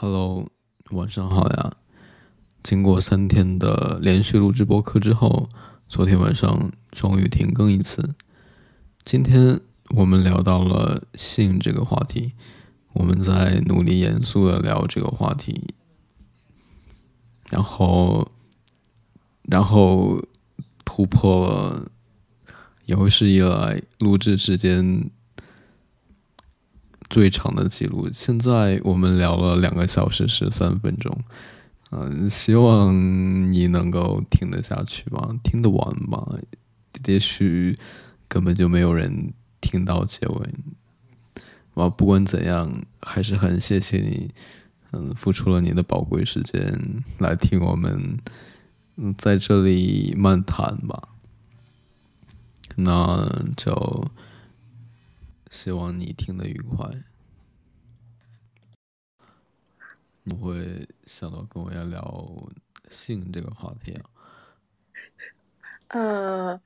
Hello，晚上好呀！经过三天的连续录制播客之后，昨天晚上终于停更一次。今天我们聊到了性这个话题，我们在努力严肃的聊这个话题，然后，然后突破了有史以来录制时间。最长的记录，现在我们聊了两个小时十三分钟，嗯，希望你能够听得下去吧，听得完吧，也许根本就没有人听到结尾。哇，不管怎样，还是很谢谢你，嗯，付出了你的宝贵时间来听我们，嗯，在这里漫谈吧，那就。希望你听得愉快。不会想到跟我要聊性这个话题啊？呃，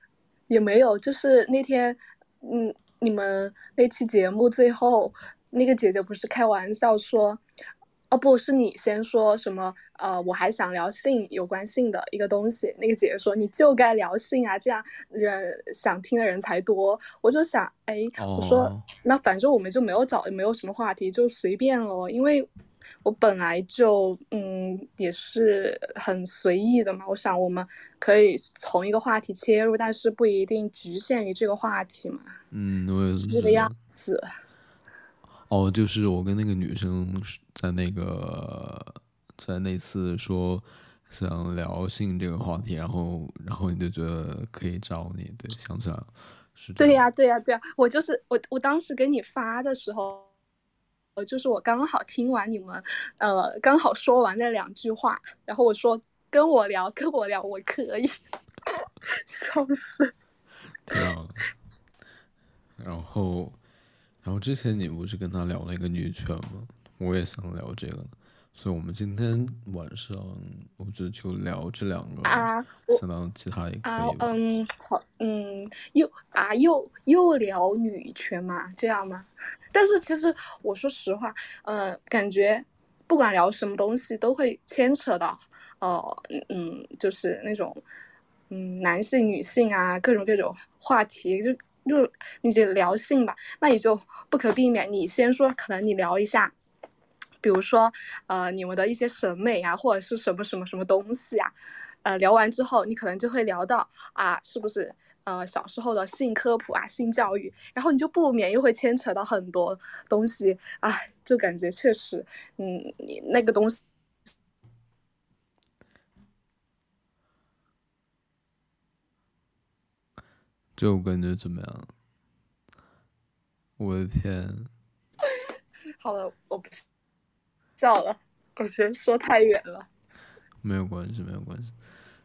也没有，就是那天，嗯，你们那期节目最后，那个姐姐不是开玩笑说。哦，不是你先说什么？呃，我还想聊性有关性的一个东西。那个姐姐说你就该聊性啊，这样人想听的人才多。我就想，哎，我说那反正我们就没有找，也没有什么话题，就随便咯。因为我本来就嗯也是很随意的嘛。我想我们可以从一个话题切入，但是不一定局限于这个话题嘛。嗯，我也是这个样子。哦，就是我跟那个女生在那个在那次说想聊性这个话题，然后然后你就觉得可以找你，对，想起来了，是。对呀，对呀，对呀，我就是我，我当时给你发的时候，呃，就是我刚好听完你们，呃，刚好说完那两句话，然后我说跟我聊，跟我聊，我可以，笑死。然后。然后之前你不是跟他聊了一个女权吗？我也想聊这个，所以我们今天晚上我就就聊这两个啊，想到其他也可以。嗯，好，嗯，又啊又又聊女权嘛，这样吗？但是其实我说实话，呃，感觉不管聊什么东西都会牵扯到，呃，嗯，就是那种嗯男性、女性啊，各种各种话题就。就你就聊性吧，那也就不可避免。你先说，可能你聊一下，比如说，呃，你们的一些审美啊，或者是什么什么什么东西啊，呃，聊完之后，你可能就会聊到啊，是不是呃小时候的性科普啊、性教育，然后你就不免又会牵扯到很多东西，啊，就感觉确实，嗯，你那个东西。就感觉怎么样？我的天！好了，我不笑了，我觉得说太远了。没有关系，没有关系。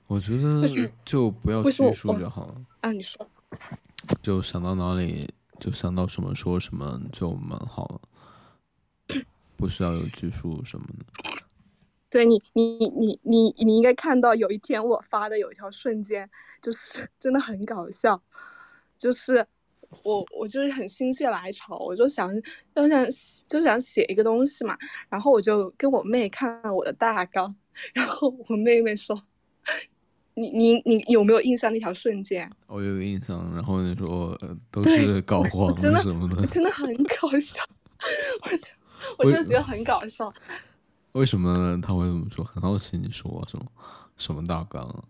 我觉得就不要拘束就好了。啊，你说。就想到哪里就想到什么说什么就蛮好了，不需要有拘束什么的。对你，你你你你应该看到有一天我发的有一条瞬间，就是真的很搞笑，就是我我就是很心血来潮，我就想就想就想写一个东西嘛，然后我就跟我妹看了我的大纲，然后我妹妹说，你你你有没有印象那条瞬间？我有印象，然后你说都是搞黄什么的，真的很搞笑，我就我就觉得很搞笑。为什么他会这么说？很好奇，你说什么什么大纲？啊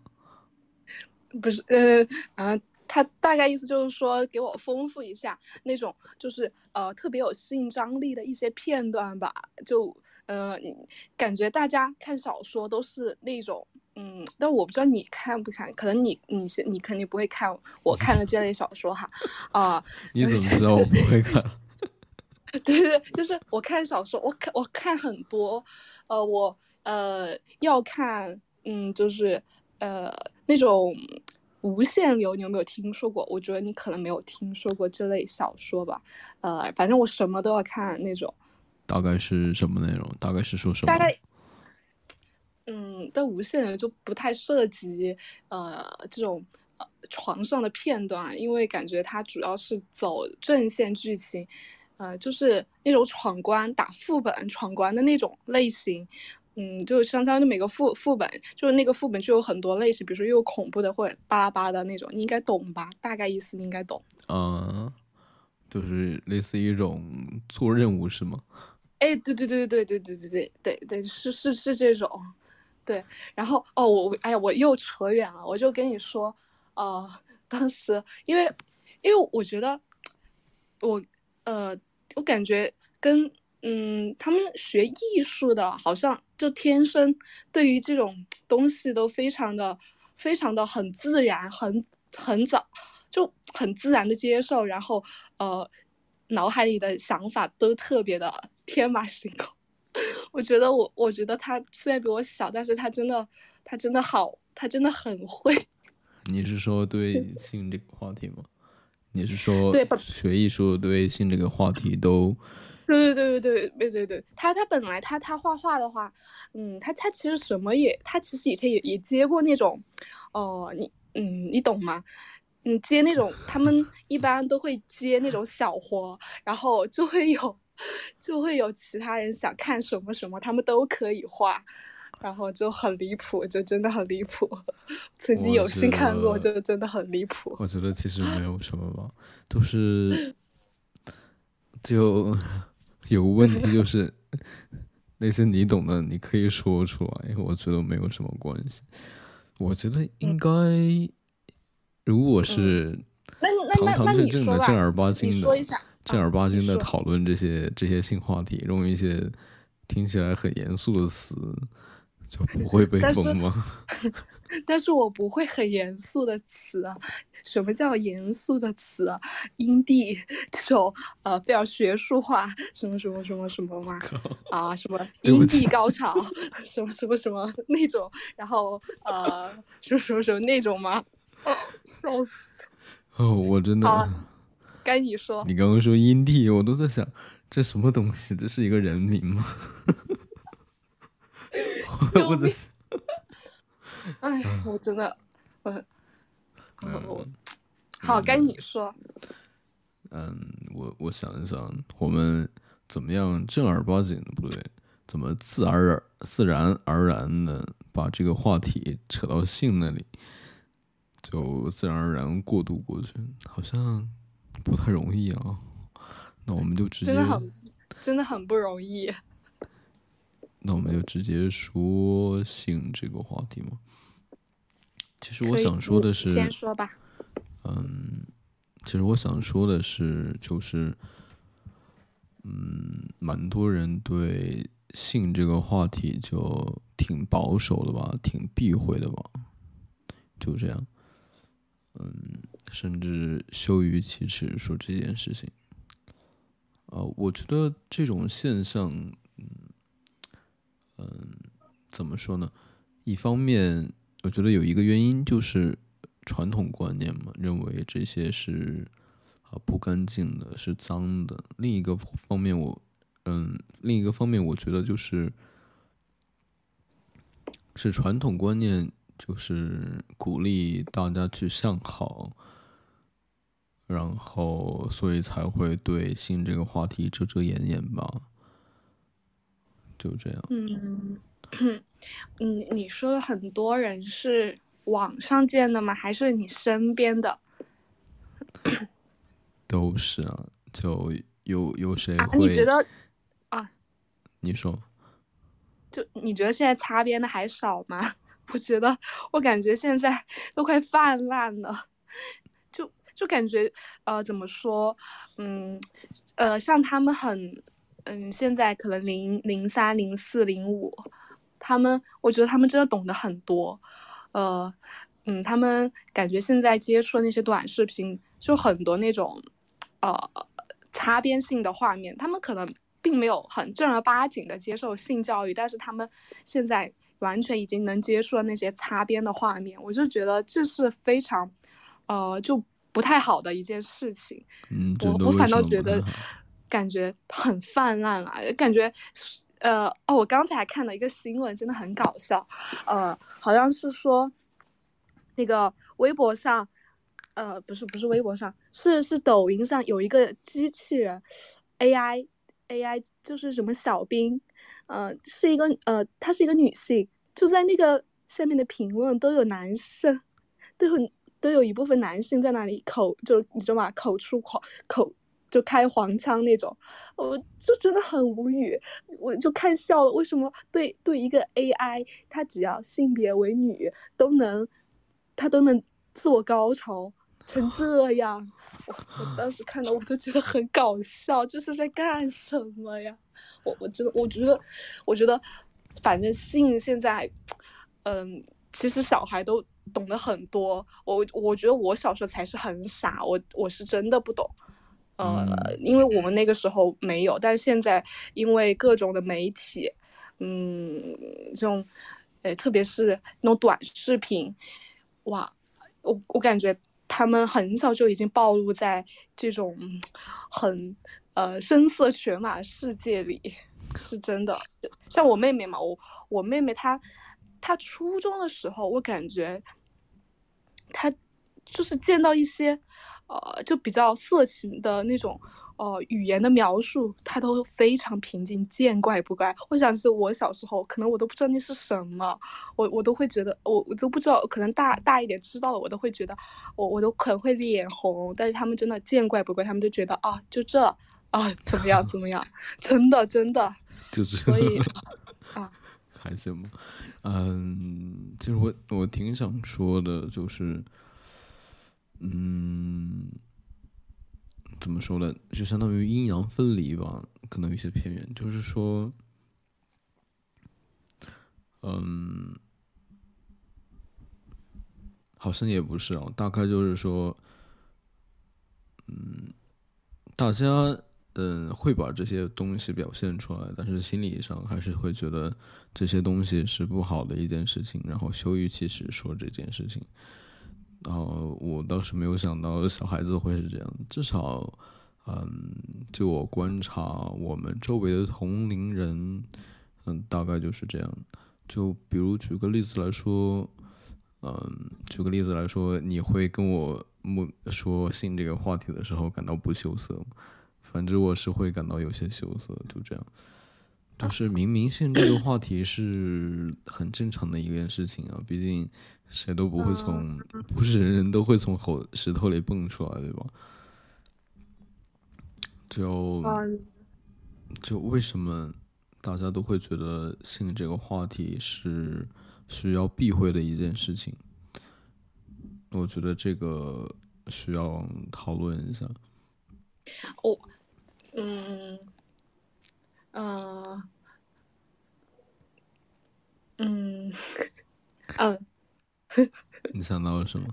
不是，呃，啊，他大概意思就是说，给我丰富一下那种，就是呃，特别有性张力的一些片段吧。就呃，感觉大家看小说都是那种，嗯，但我不知道你看不看，可能你你你肯定不会看我看的这类小说哈。啊，你怎么知道我不会看？对对，就是我看小说，我看我看很多，呃，我呃要看，嗯，就是呃那种无限流，你有没有听说过？我觉得你可能没有听说过这类小说吧，呃，反正我什么都要看那种。大概是什么内容？大概是说什么？大概，嗯，但无限流就不太涉及呃这种呃床上的片段，因为感觉它主要是走正线剧情。呃，就是那种闯关打副本闯关的那种类型。嗯，就相当于每个副副本，就是那个副本就有很多类型，比如说又有恐怖的，或者巴拉巴的那种，你应该懂吧？大概意思你应该懂。嗯，就是类似一种做任务是吗？哎，对对对对对对对对对对对，是是是这种，对。然后哦，我哎呀，我又扯远了，我就跟你说，呃，当时因为因为我觉得我呃，我感觉跟。嗯，他们学艺术的，好像就天生对于这种东西都非常的、非常的很自然，很很早就很自然的接受，然后呃，脑海里的想法都特别的天马行空。我觉得我，我觉得他虽然比我小，但是他真的，他真的好，他真的很会。你是说对性这个话题吗？你是说对学艺术对性这个话题都？对对对对对对对对，他他本来他他画画的话，嗯，他他其实什么也，他其实以前也也接过那种，哦，你嗯，你懂吗？嗯，接那种他们一般都会接那种小活，然后就会有就会有其他人想看什么什么，他们都可以画，然后就很离谱，就真的很离谱。曾经有幸看过，就真的很离谱。我觉得其实没有什么吧，都是 就。有问题就是那些你懂的，你可以说出来，我觉得没有什么关系。我觉得应该，如果是堂堂正正的、正儿八经的、正儿八经的讨论这些这些性话题，用一些听起来很严肃的词，就不会被封吗？但是我不会很严肃的词啊，什么叫严肃的词啊？阴蒂这种呃非常学术化，什么什么什么什么吗？啊，什么阴蒂高潮，什么什么什么那种，然后呃什么什么什么那种吗？笑死！哦，我真的，该你说。你刚刚说阴蒂，我都在想这什么东西？这是一个人名吗？我 的。哎，我真的，我，我，好，该你说。嗯，我我想一想，我们怎么样正儿八经的不对，怎么自而自然而然的把这个话题扯到性那里，就自然而然过渡过去，好像不太容易啊。那我们就直接，真的很，真的很不容易。那我们就直接说性这个话题吗？其实我想说的是，先说吧。嗯，其实我想说的是，就是，嗯，蛮多人对性这个话题就挺保守的吧，挺避讳的吧，就这样。嗯，甚至羞于启齿说这件事情。啊，我觉得这种现象。嗯，怎么说呢？一方面，我觉得有一个原因就是传统观念嘛，认为这些是啊不干净的，是脏的。另一个方面，我嗯，另一个方面，我觉得就是是传统观念，就是鼓励大家去向好，然后所以才会对性这个话题遮遮掩掩吧。就这样。嗯，嗯，你说的很多人是网上见的吗？还是你身边的？都是啊，就有有谁会？你觉得啊？你说。就你觉得现在擦边的还少吗？我觉得，我感觉现在 都快泛滥了。就就感觉呃，怎么说？嗯，呃，像他们很。嗯，现在可能零零三、零四、零五，他们，我觉得他们真的懂得很多，呃，嗯，他们感觉现在接触的那些短视频，就很多那种，呃，擦边性的画面，他们可能并没有很正儿八经的接受性教育，但是他们现在完全已经能接触了那些擦边的画面，我就觉得这是非常，呃，就不太好的一件事情。嗯，我我反倒觉得。感觉很泛滥啊！感觉，呃，哦，我刚才看了一个新闻，真的很搞笑，呃，好像是说，那个微博上，呃，不是不是微博上，是是抖音上有一个机器人，AI AI 就是什么小兵，呃，是一个呃，她是一个女性，就在那个下面的评论都有男生，都有都有一部分男性在那里口就你知道吗？口出狂口就开黄腔那种，我就真的很无语，我就看笑了。为什么对对一个 AI，它只要性别为女都能，它都能自我高潮成这样？我我当时看到我都觉得很搞笑，这是在干什么呀？我我真的我觉得，我觉得反正性现在，嗯，其实小孩都懂得很多。我我觉得我小时候才是很傻，我我是真的不懂。呃，因为我们那个时候没有，但是现在因为各种的媒体，嗯，这种，呃，特别是那种短视频，哇，我我感觉他们很小就已经暴露在这种很呃声色犬马世界里，是真的。像我妹妹嘛，我我妹妹她她初中的时候，我感觉她就是见到一些。呃，就比较色情的那种，呃，语言的描述，他都非常平静，见怪不怪。我想是我小时候，可能我都不知道那是什么，我我都会觉得，我我都不知道，可能大大一点知道了，我都会觉得，我我都可能会脸红。但是他们真的见怪不怪，他们就觉得啊，就这啊，怎么样怎么样，真 的真的，就是所以 啊，还行吧？嗯，其实我我挺想说的，就是。嗯，怎么说呢？就相当于阴阳分离吧，可能有些偏远。就是说，嗯，好像也不是啊，大概就是说，嗯，大家嗯会把这些东西表现出来，但是心理上还是会觉得这些东西是不好的一件事情，然后羞于启齿说这件事情。然后我倒是没有想到小孩子会是这样，至少，嗯，就我观察我们周围的同龄人，嗯，大概就是这样。就比如举个例子来说，嗯，举个例子来说，你会跟我说性这个话题的时候感到不羞涩？反正我是会感到有些羞涩，就这样。就是明明性这个话题是很正常的一件事情啊，毕竟谁都不会从，不是人人都会从口石头里蹦出来，对吧？就就为什么大家都会觉得性这个话题是需要避讳的一件事情？我觉得这个需要讨论一下。我，嗯。嗯，嗯，嗯，你想到了什么？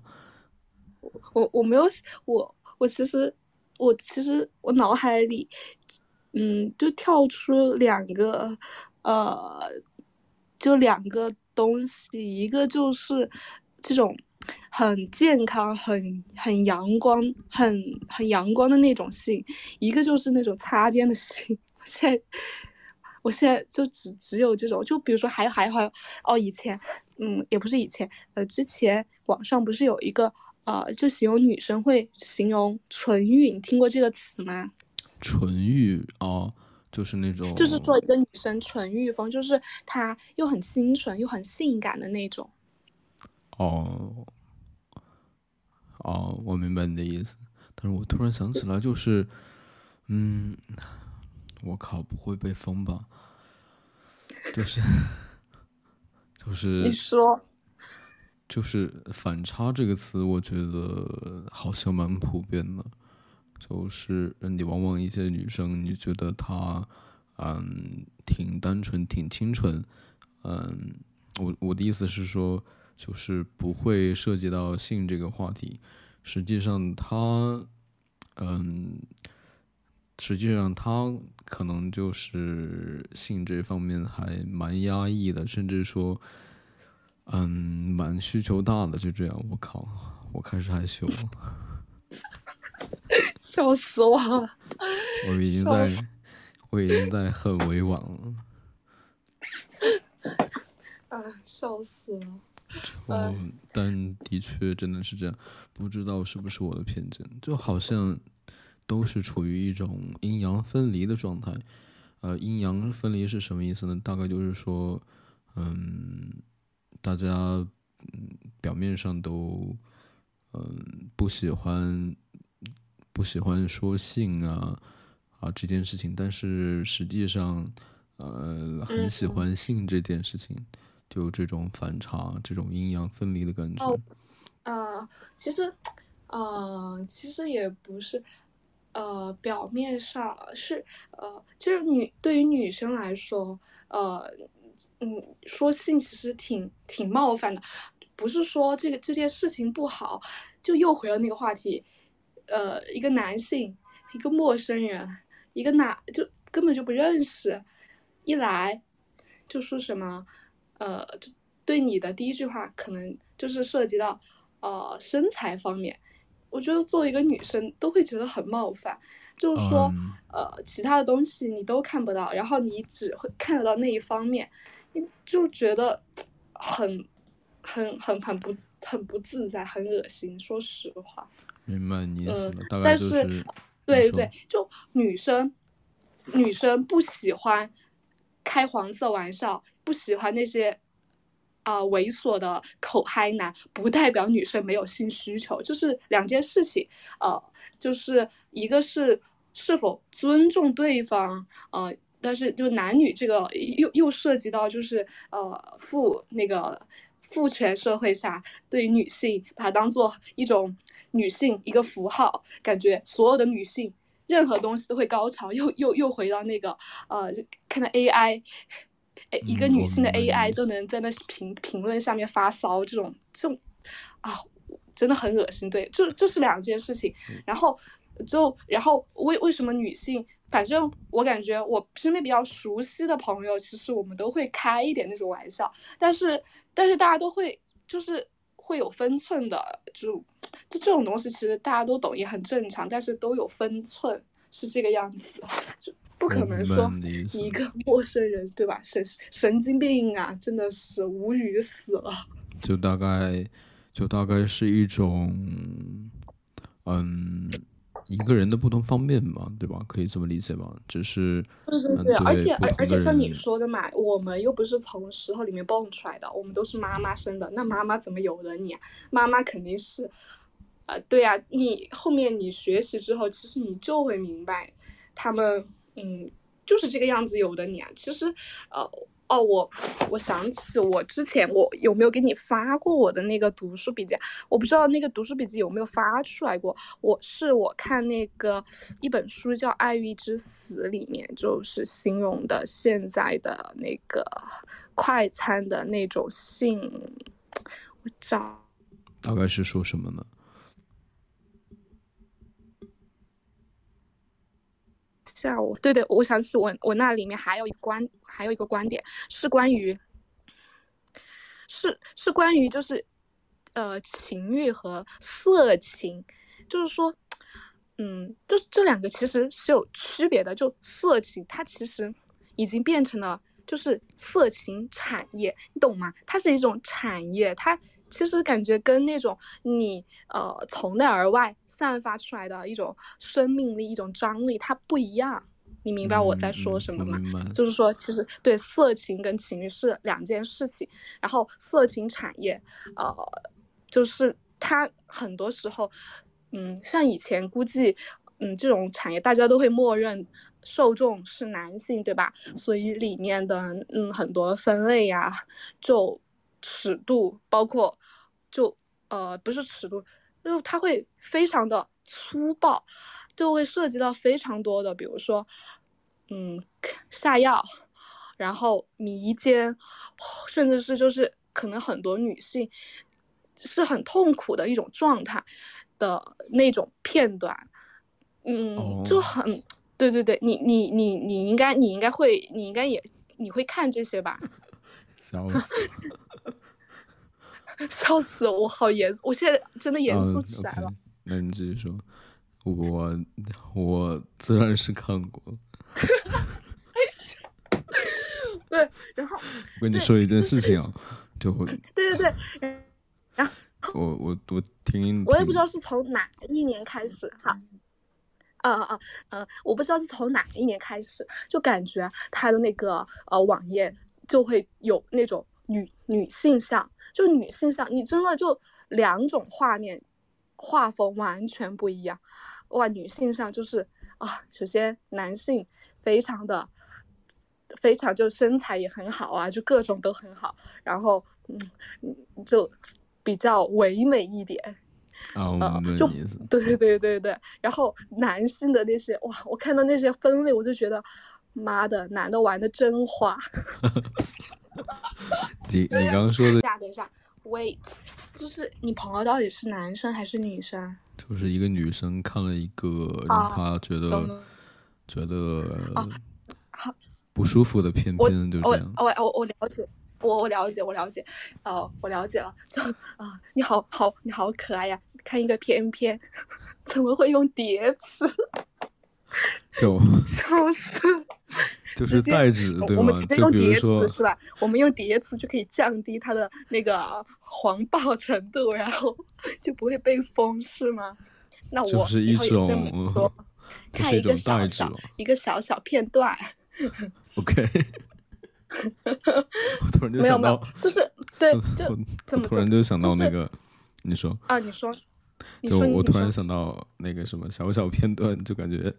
我我没有，我我其实我其实我脑海里，嗯，就跳出两个，呃，就两个东西，一个就是这种很健康、很很阳光、很很阳光的那种性，一个就是那种擦边的性。我现在，我现在就只只有这种，就比如说还还还哦，以前，嗯，也不是以前，呃，之前网上不是有一个呃，就形容女生会形容纯欲，你听过这个词吗？纯欲哦，就是那种，就是做一个女生纯欲风，就是她又很清纯又很性感的那种。哦，哦，我明白你的意思，但是我突然想起来，就是，嗯。我靠，不会被封吧？就是，就是。你说。就是“反差”这个词，我觉得好像蛮普遍的。就是你往往一些女生，你觉得她，嗯，挺单纯、挺清纯，嗯，我我的意思是说，就是不会涉及到性这个话题。实际上，她，嗯。实际上，他可能就是性这方面还蛮压抑的，甚至说，嗯，蛮需求大的。就这样，我靠，我开始害羞了，笑死我了！我已经在，我已经在很委婉了。啊，笑死了！哦，但的确真的是这样，不知道是不是我的偏见，就好像。都是处于一种阴阳分离的状态。呃，阴阳分离是什么意思呢？大概就是说，嗯，大家嗯表面上都嗯不喜欢不喜欢说性啊啊这件事情，但是实际上呃很喜欢性这件事情，就这种反差，这种阴阳分离的感觉。哦，呃，其实，呃，其实也不是，呃，表面上是，呃，就是女对于女生来说，呃，嗯，说性其实挺挺冒犯的，不是说这个这件事情不好，就又回了那个话题，呃，一个男性，一个陌生人，一个男就根本就不认识，一来就说什么，呃，就对你的第一句话可能就是涉及到。呃，身材方面，我觉得作为一个女生都会觉得很冒犯，就是说，呃，其他的东西你都看不到，然后你只会看得到那一方面，你就觉得很、很、很、很不、很不自在，很恶心。说实话，明白你意思了，大概就是，对对，就女生，女生不喜欢开黄色玩笑，不喜欢那些。啊，猥琐的口嗨男不代表女生没有性需求，就是两件事情。呃，就是一个是是否尊重对方，呃，但是就男女这个又又涉及到就是呃父那个父权社会下对于女性把它当做一种女性一个符号，感觉所有的女性任何东西都会高潮，又又又回到那个呃看到 AI。一个女性的 AI 都能在那评评论下面发骚，这种这种啊，真的很恶心。对，就就是两件事情。然后就然后为为什么女性？反正我感觉我身边比较熟悉的朋友，其实我们都会开一点那种玩笑，但是但是大家都会就是会有分寸的，就就这种东西其实大家都懂，也很正常，但是都有分寸，是这个样子。就。不可能说一个陌生人，对吧？神神经病啊，真的是无语死了。就大概，就大概是一种，嗯，一个人的不同方面嘛，对吧？可以这么理解吧？只是，对对对，而且而而且像你说的嘛，我们又不是从石头里面蹦出来的，我们都是妈妈生的，那妈妈怎么有了你？啊妈妈肯定是，呃，对呀，你后面你学习之后，其实你就会明白他们。嗯，就是这个样子有的你啊，其实，呃，哦，我我想起我之前我有没有给你发过我的那个读书笔记？我不知道那个读书笔记有没有发出来过。我是我看那个一本书叫《爱欲之死》里面，就是形容的现在的那个快餐的那种性，我找，大概是说什么呢？下午，对对，我想起我我那里面还有一个观，还有一个观点是关于，是是关于就是，呃，情欲和色情，就是说，嗯，这这两个其实是有区别的。就色情，它其实已经变成了就是色情产业，你懂吗？它是一种产业，它。其实感觉跟那种你呃从内而外散发出来的一种生命力、一种张力，它不一样。你明白我在说什么吗？就是说，其实对色情跟情欲是两件事情。然后色情产业，呃，就是它很多时候，嗯，像以前估计，嗯，这种产业大家都会默认受众是男性，对吧？所以里面的嗯很多分类呀，就。尺度包括，就呃不是尺度，就它会非常的粗暴，就会涉及到非常多的，比如说，嗯下药，然后迷奸，甚至是就是可能很多女性是很痛苦的一种状态的那种片段，嗯就很对对对，你你你你应该你应该会你应该也你会看这些吧。笑死！笑死我，好严肃！我现在真的严肃起来了。那你继续说，我我自然是看过。对，然后我跟你说一件事情啊，就对对对，然后我我我听，我也不知道是从哪一年开始哈啊啊啊！我不知道是从哪一年开始，就感觉他的那个呃网页就会有那种女女性像，就女性像，你真的就两种画面，画风完全不一样。哇，女性像就是啊，首先男性非常的非常就身材也很好啊，就各种都很好，然后嗯就比较唯美一点。啊，就对对对对，然后男性的那些哇，我看到那些分类，我就觉得，妈的，男的玩的真花。你你刚刚说的，等一下等一下，wait，就是你朋友到底是男生还是女生？就是一个女生看了一个让她觉得、觉得好不舒服的片片，就这我样。我我我了解，我我了解我了解，哦，我了解了，就啊、你好好你好可爱呀，看一个片片，怎么会用叠词？就 笑死！就是代指对吗我们直？接用叠说词，是吧？我们用叠词就可以降低它的那个黄暴程度，然后就不会被封，是吗？那我就是一种说，这是一看一个种代指小小。一个小小片段，OK，我突然就没有没有想到，，就是对，就我怎么突然就想到那个，你说，啊，你说，就我突然想到那个什么小小片段，就感觉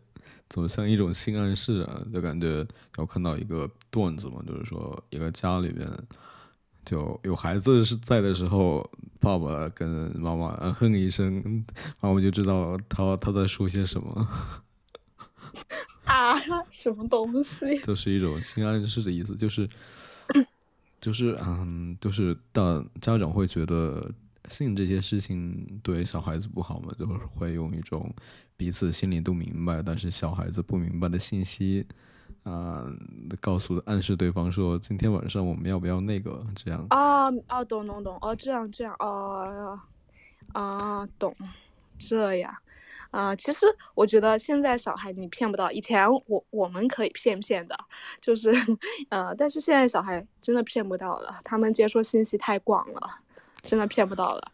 怎么像一种性暗示啊？就感觉我看到一个段子嘛，就是说一个家里边就有孩子是在的时候，爸爸跟妈妈嗯哼一声，妈妈就知道他他在说些什么，啊，什么东西？就 是一种性暗示的意思，就是就是嗯，就是大家长会觉得性这些事情对小孩子不好嘛，就是会用一种彼此心里都明白，但是小孩子不明白的信息啊、告诉暗示对方说今天晚上我们要不要那个这样。啊啊，懂懂懂，哦，这样这样，哦，啊，懂，这样，啊，其实我觉得现在小孩你骗不到，以前我我们可以骗骗的，就是，呃，但是现在小孩真的骗不到了，他们接收信息太广了，真的骗不到了。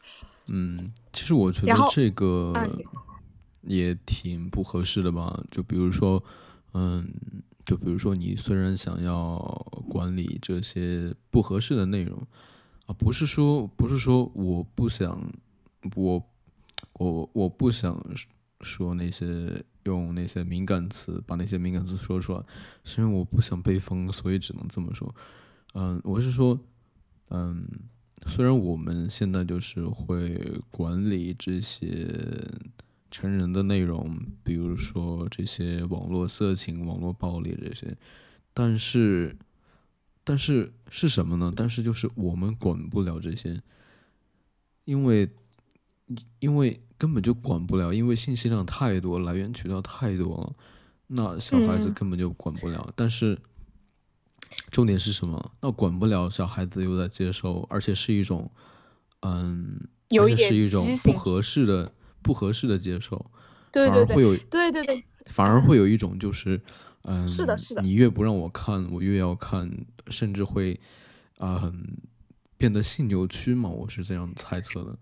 嗯，其实我觉得这个也挺不合适的吧。就比如说，嗯，就比如说你虽然想要管理这些不合适的内容啊，不是说不是说我不想，我我我不想说那些用那些敏感词，把那些敏感词说出来，是因为我不想被封，所以只能这么说。嗯，我是说，嗯，虽然我们现在就是会管理这些成人的内容，比如说这些网络色情、网络暴力这些，但是，但是是什么呢？但是就是我们管不了这些，因为因为根本就管不了，因为信息量太多，来源渠道太多了，那小孩子嗯根本就管不了。但是重点是什么？那管不了，小孩子又在接受，而且是一种，嗯，而且是一种不合适的、不合适的接受，对对对。反而会有，对对对，反而会有一种就是，嗯，是的是的。你越不让我看，我越要看，甚至会，嗯，变得性扭曲嘛，我是这样猜测的。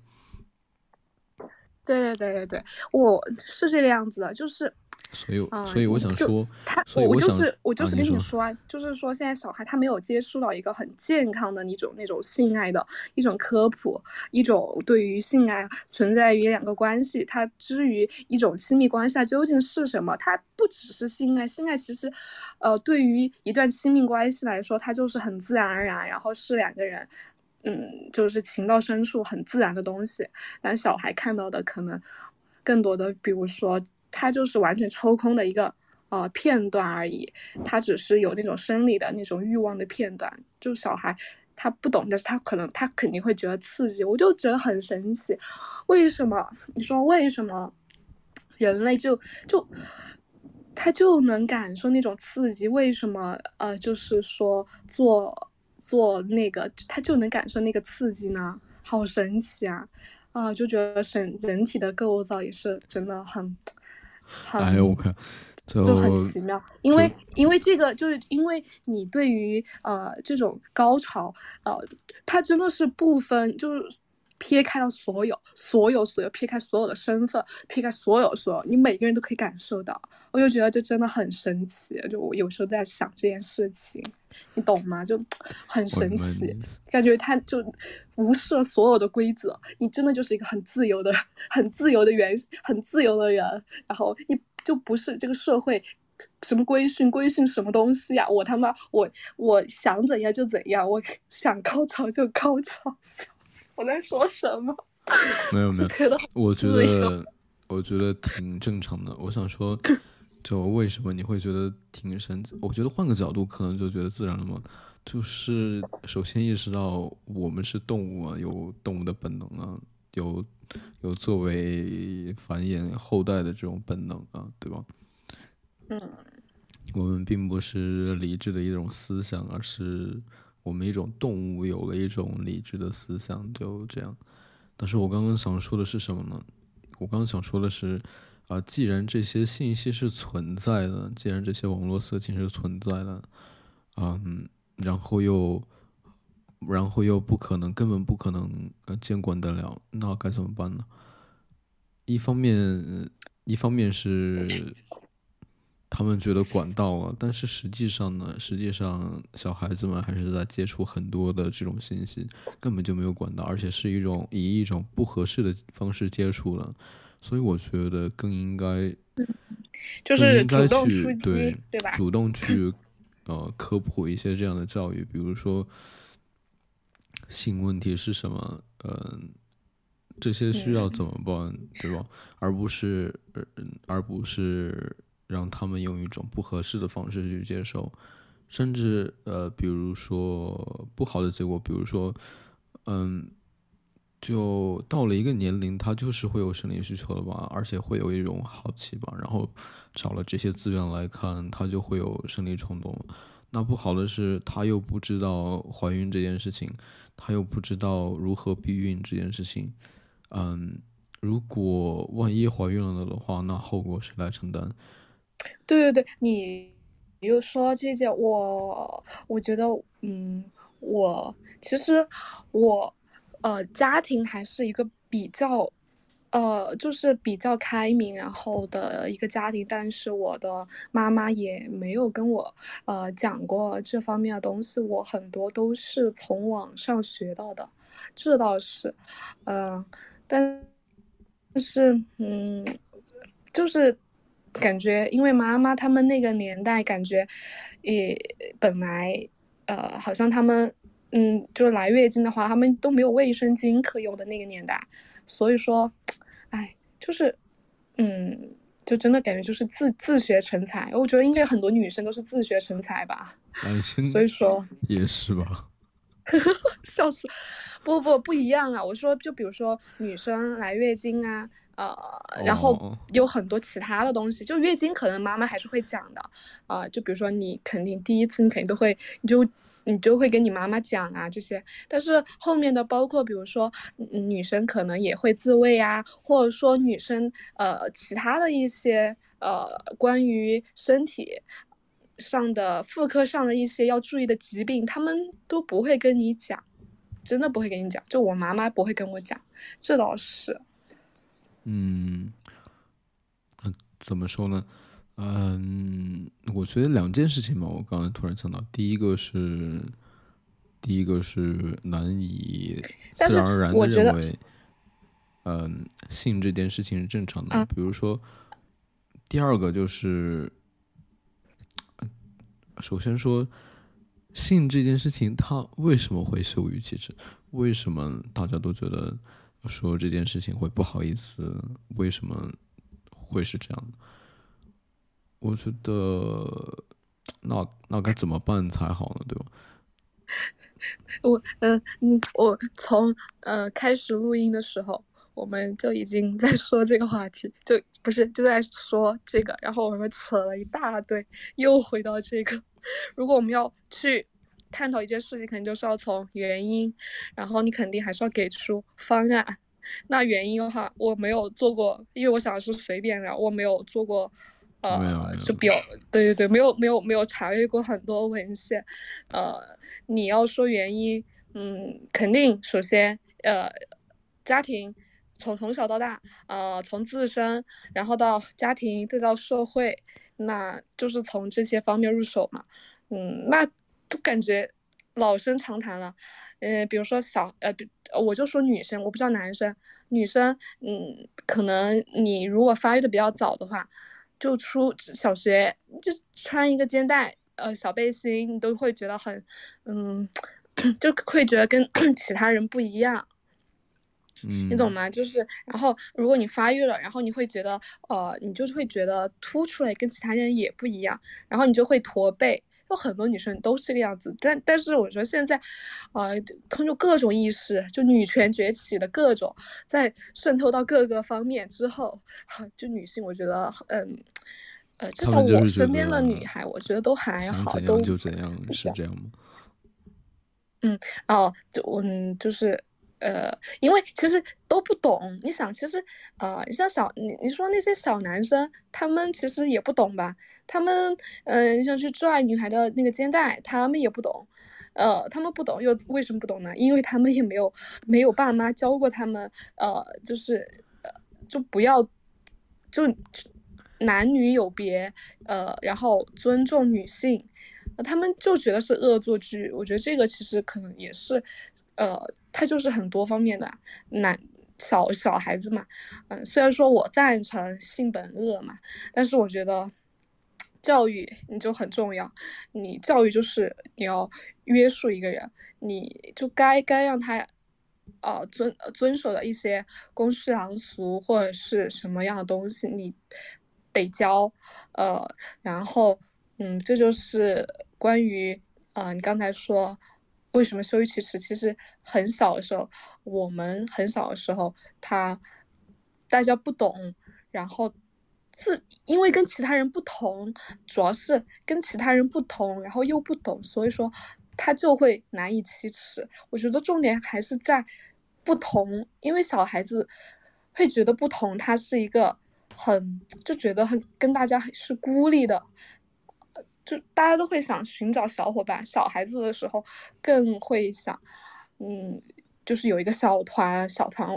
对对对对对，我是这个样子的，就是所以，啊所以我想说，他，我就是我就是跟你说说啊，就是说现在小孩他没有接触到一个很健康的一种那种性爱的一种科普，一种对于性爱存在于两个关系，它之于一种亲密关系它究竟是什么？它不只是性爱，性爱其实，呃，对于一段亲密关系来说，它就是很自然而然，然后是两个人。嗯，就是情到深处很自然的东西，但小孩看到的可能更多的，比如说他就是完全抽空的一个呃片段而已，他只是有那种生理的那种欲望的片段，就小孩他不懂，但是他可能他肯定会觉得刺激，我就觉得很神奇，为什么？你说为什么人类就就他就能感受那种刺激？为什么呃，就是说做做那个他就能感受那个刺激呢？好神奇啊！啊，就觉得人人体的构造也是真的很很哎，我看就就很奇妙，因为因为这个就是因为你对于呃这种高潮呃，它真的是不分，就是撇开了所有、所有、所有，撇开所有的身份，撇开所有、所有，你每个人都可以感受到。我就觉得这真的很神奇，就我有时候在想这件事情，你懂吗？就 很神奇，感觉他就无视了所有的规则，你真的就是一个很自由的、很自由的原、很自由的人，然后你就不是这个社会。什么规训？规训什么东西呀？我他妈，我我想怎样就怎样，我想高潮就高潮。我在说什么？没有没有，我觉得我觉得挺正常的。我想说，就为什么你会觉得挺神奇？我觉得换个角度，可能就觉得自然了嘛。就是首先意识到我们是动物啊，有动物的本能啊，有有作为繁衍后代的这种本能啊，对吧？嗯，我们并不是理智的一种思想，而是我们一种动物有了一种理智的思想，就这样。但是我刚刚想说的是什么呢？我刚刚想说的是，啊，既然这些信息是存在的，既然这些网络色情是存在的，嗯，然后又，然后又不可能，根本不可能呃监管得了，那该怎么办呢？一方面，一方面是。他们觉得管到了，但是实际上呢，实际上小孩子们还是在接触很多的这种信息，根本就没有管到，而且是一种以一种不合适的方式接触了，所以我觉得更应该，就是主动出击，对吧？主动去呃科普一些这样的教育，比如说性问题是什么，嗯，这些需要怎么办，对吧？而不是，而不是。让他们用一种不合适的方式去接受，甚至呃，比如说不好的结果，比如说，嗯，就到了一个年龄，他就是会有生理需求的吧，而且会有一种好奇吧，然后找了这些资源来看，他就会有生理冲动。那不好的是，他又不知道怀孕这件事情，他又不知道如何避孕这件事情。嗯，如果万一怀孕了的话，那后果谁来承担？对对对，你又说这件，我我觉得，嗯，我其实我呃家庭还是一个比较呃就是比较开明，然后的一个家庭，但是我的妈妈也没有跟我呃讲过这方面的东西，我很多都是从网上学到的，这倒是，嗯，但但是嗯，就是。感觉，因为妈妈他们那个年代，感觉也本来，呃，好像他们，嗯，就是来月经的话，他们都没有卫生巾可用的那个年代，所以说，哎，就是，嗯，就真的感觉就是自自学成才。我觉得应该很多女生都是自学成才吧。男生所以说 也是吧。笑死！不不不一样啊！我说，就比如说女生来月经啊。呃，然后有很多其他的东西，就月经可能妈妈还是会讲的，啊，就比如说你肯定第一次你肯定都会，你就你就会跟你妈妈讲啊这些，但是后面的包括比如说女生可能也会自慰啊，或者说女生呃其他的一些呃关于身体上的妇科上的一些要注意的疾病，他们都不会跟你讲，真的不会跟你讲，就我妈妈不会跟我讲，这倒是。嗯，怎么说呢？嗯，我觉得两件事情嘛，我刚才突然想到，第一个是，第一个是难以自然而然的认为，嗯，性这件事情是正常的。比如说，第二个就是，首先说，性这件事情它为什么会羞于启齿？为什么大家都觉得？说这件事情会不好意思，为什么会是这样？我觉得那那该怎么办才好呢？对吧？我嗯嗯，我从呃开始录音的时候，我们就已经在说这个话题，就不是就在说这个，然后我们扯了一大堆，又回到这个。如果我们要去。探讨一件事情，肯定就是要从原因，然后你肯定还是要给出方案。那原因的话，我没有做过，因为我想的是随便聊，我没有做过，呃，就表，对对对，没有没有没有查阅过很多文献。呃，你要说原因，嗯，肯定首先，呃，家庭，从从小到大，呃，从自身，然后到家庭，再到社会，那就是从这些方面入手嘛。嗯，那就感觉老生常谈了。呃，比如说小，呃，我就说女生，我不知道男生。女生，嗯，可能你如果发育的比较早的话，就出小学就穿一个肩带，呃，小背心，你都会觉得很，嗯，就会觉得跟 其他人不一样。嗯，你懂吗？就是，然后如果你发育了，然后你会觉得，呃，你就是会觉得凸出来跟其他人也不一样，然后你就会驼背。有很多女生都是这个样子，但但是我觉得现在，呃，通过各种意识，就女权崛起的各种，在渗透到各个方面之后，就女性，我觉得，嗯，呃，至少我身边的女孩，我觉得都还好，都就怎样，是这样吗？嗯，哦，就嗯，就是。呃，因为其实都不懂。你想，其实，呃，你像小你你说那些小男生，他们其实也不懂吧？他们，嗯，想去拽女孩的那个肩带，他们也不懂。呃，他们不懂，又为什么不懂呢？因为他们也没有没有爸妈教过他们，呃，就是，呃，就不要，就男女有别，呃，然后尊重女性，他们就觉得是恶作剧。我觉得这个其实可能也是。呃，他就是很多方面的男小小孩子嘛，嗯，虽然说我赞成性本恶嘛，但是我觉得教育你就很重要，你教育就是你要约束一个人，你就该该让他，呃遵遵守的一些公序良俗或者是什么样的东西，你得教，呃，然后嗯，这就是关于呃你刚才说。为什么羞于启齿？其实很小的时候，我们很小的时候，他大家不懂，然后自因为跟其他人不同，主要是跟其他人不同，然后又不懂，所以说他就会难以启齿。我觉得重点还是在不同，因为小孩子会觉得不同，他是一个很就觉得很跟大家是孤立的。就大家都会想寻找小伙伴，小孩子的时候更会想，嗯，就是有一个小团小团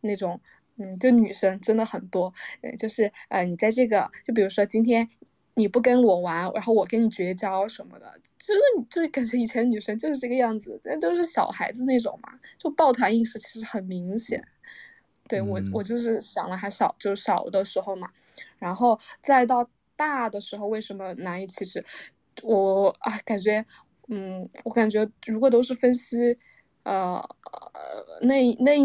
那种，嗯，就女生真的很多，呃，就是呃，你在这个，就比如说今天你不跟我玩，然后我跟你绝交什么的，真的就是感觉以前女生就是这个样子，那都是小孩子那种嘛，就抱团意识其实很明显。对我我就是想了还小，就小的时候嘛，然后再到。大的时候为什么难以启齿？我啊感觉，嗯，我感觉如果都是分析，呃那那一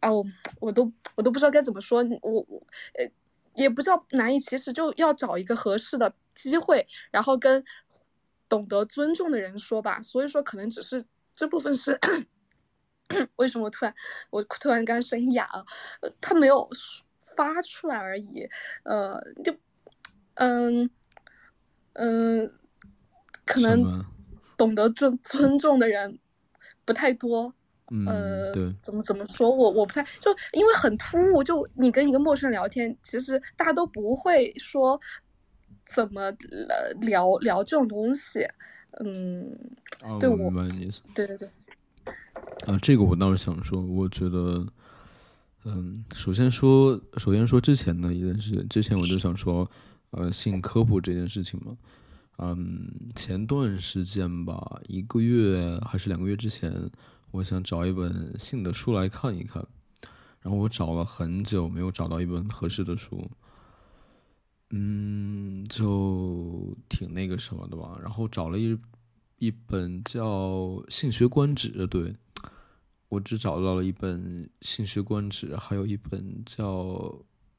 啊我我都我都不知道该怎么说，我我呃也不叫难以启齿，就要找一个合适的机会，然后跟懂得尊重的人说吧。所以说可能只是这部分是为什么突然我突然刚声音哑了，他没有发出来而已，呃就。嗯嗯，可能懂得尊尊重的人不太多。呃，对，怎么怎么说？我我不太就因为很突兀，就你跟一个陌生人聊天，其实大家都不会说怎么聊聊这种东西。嗯，对我明白你意思。对对对。啊，这个我倒是想说，我觉得，嗯，首先说，首先说之前的一件事，之前我就想说。呃，性科普这件事情嘛，嗯，前段时间吧，一个月还是两个月之前，我想找一本性的书来看一看，然后我找了很久，没有找到一本合适的书，嗯，就挺那个什么的吧，然后找了一一本叫《性学观止》，对。我只找到了一本《性学观止》，还有一本叫。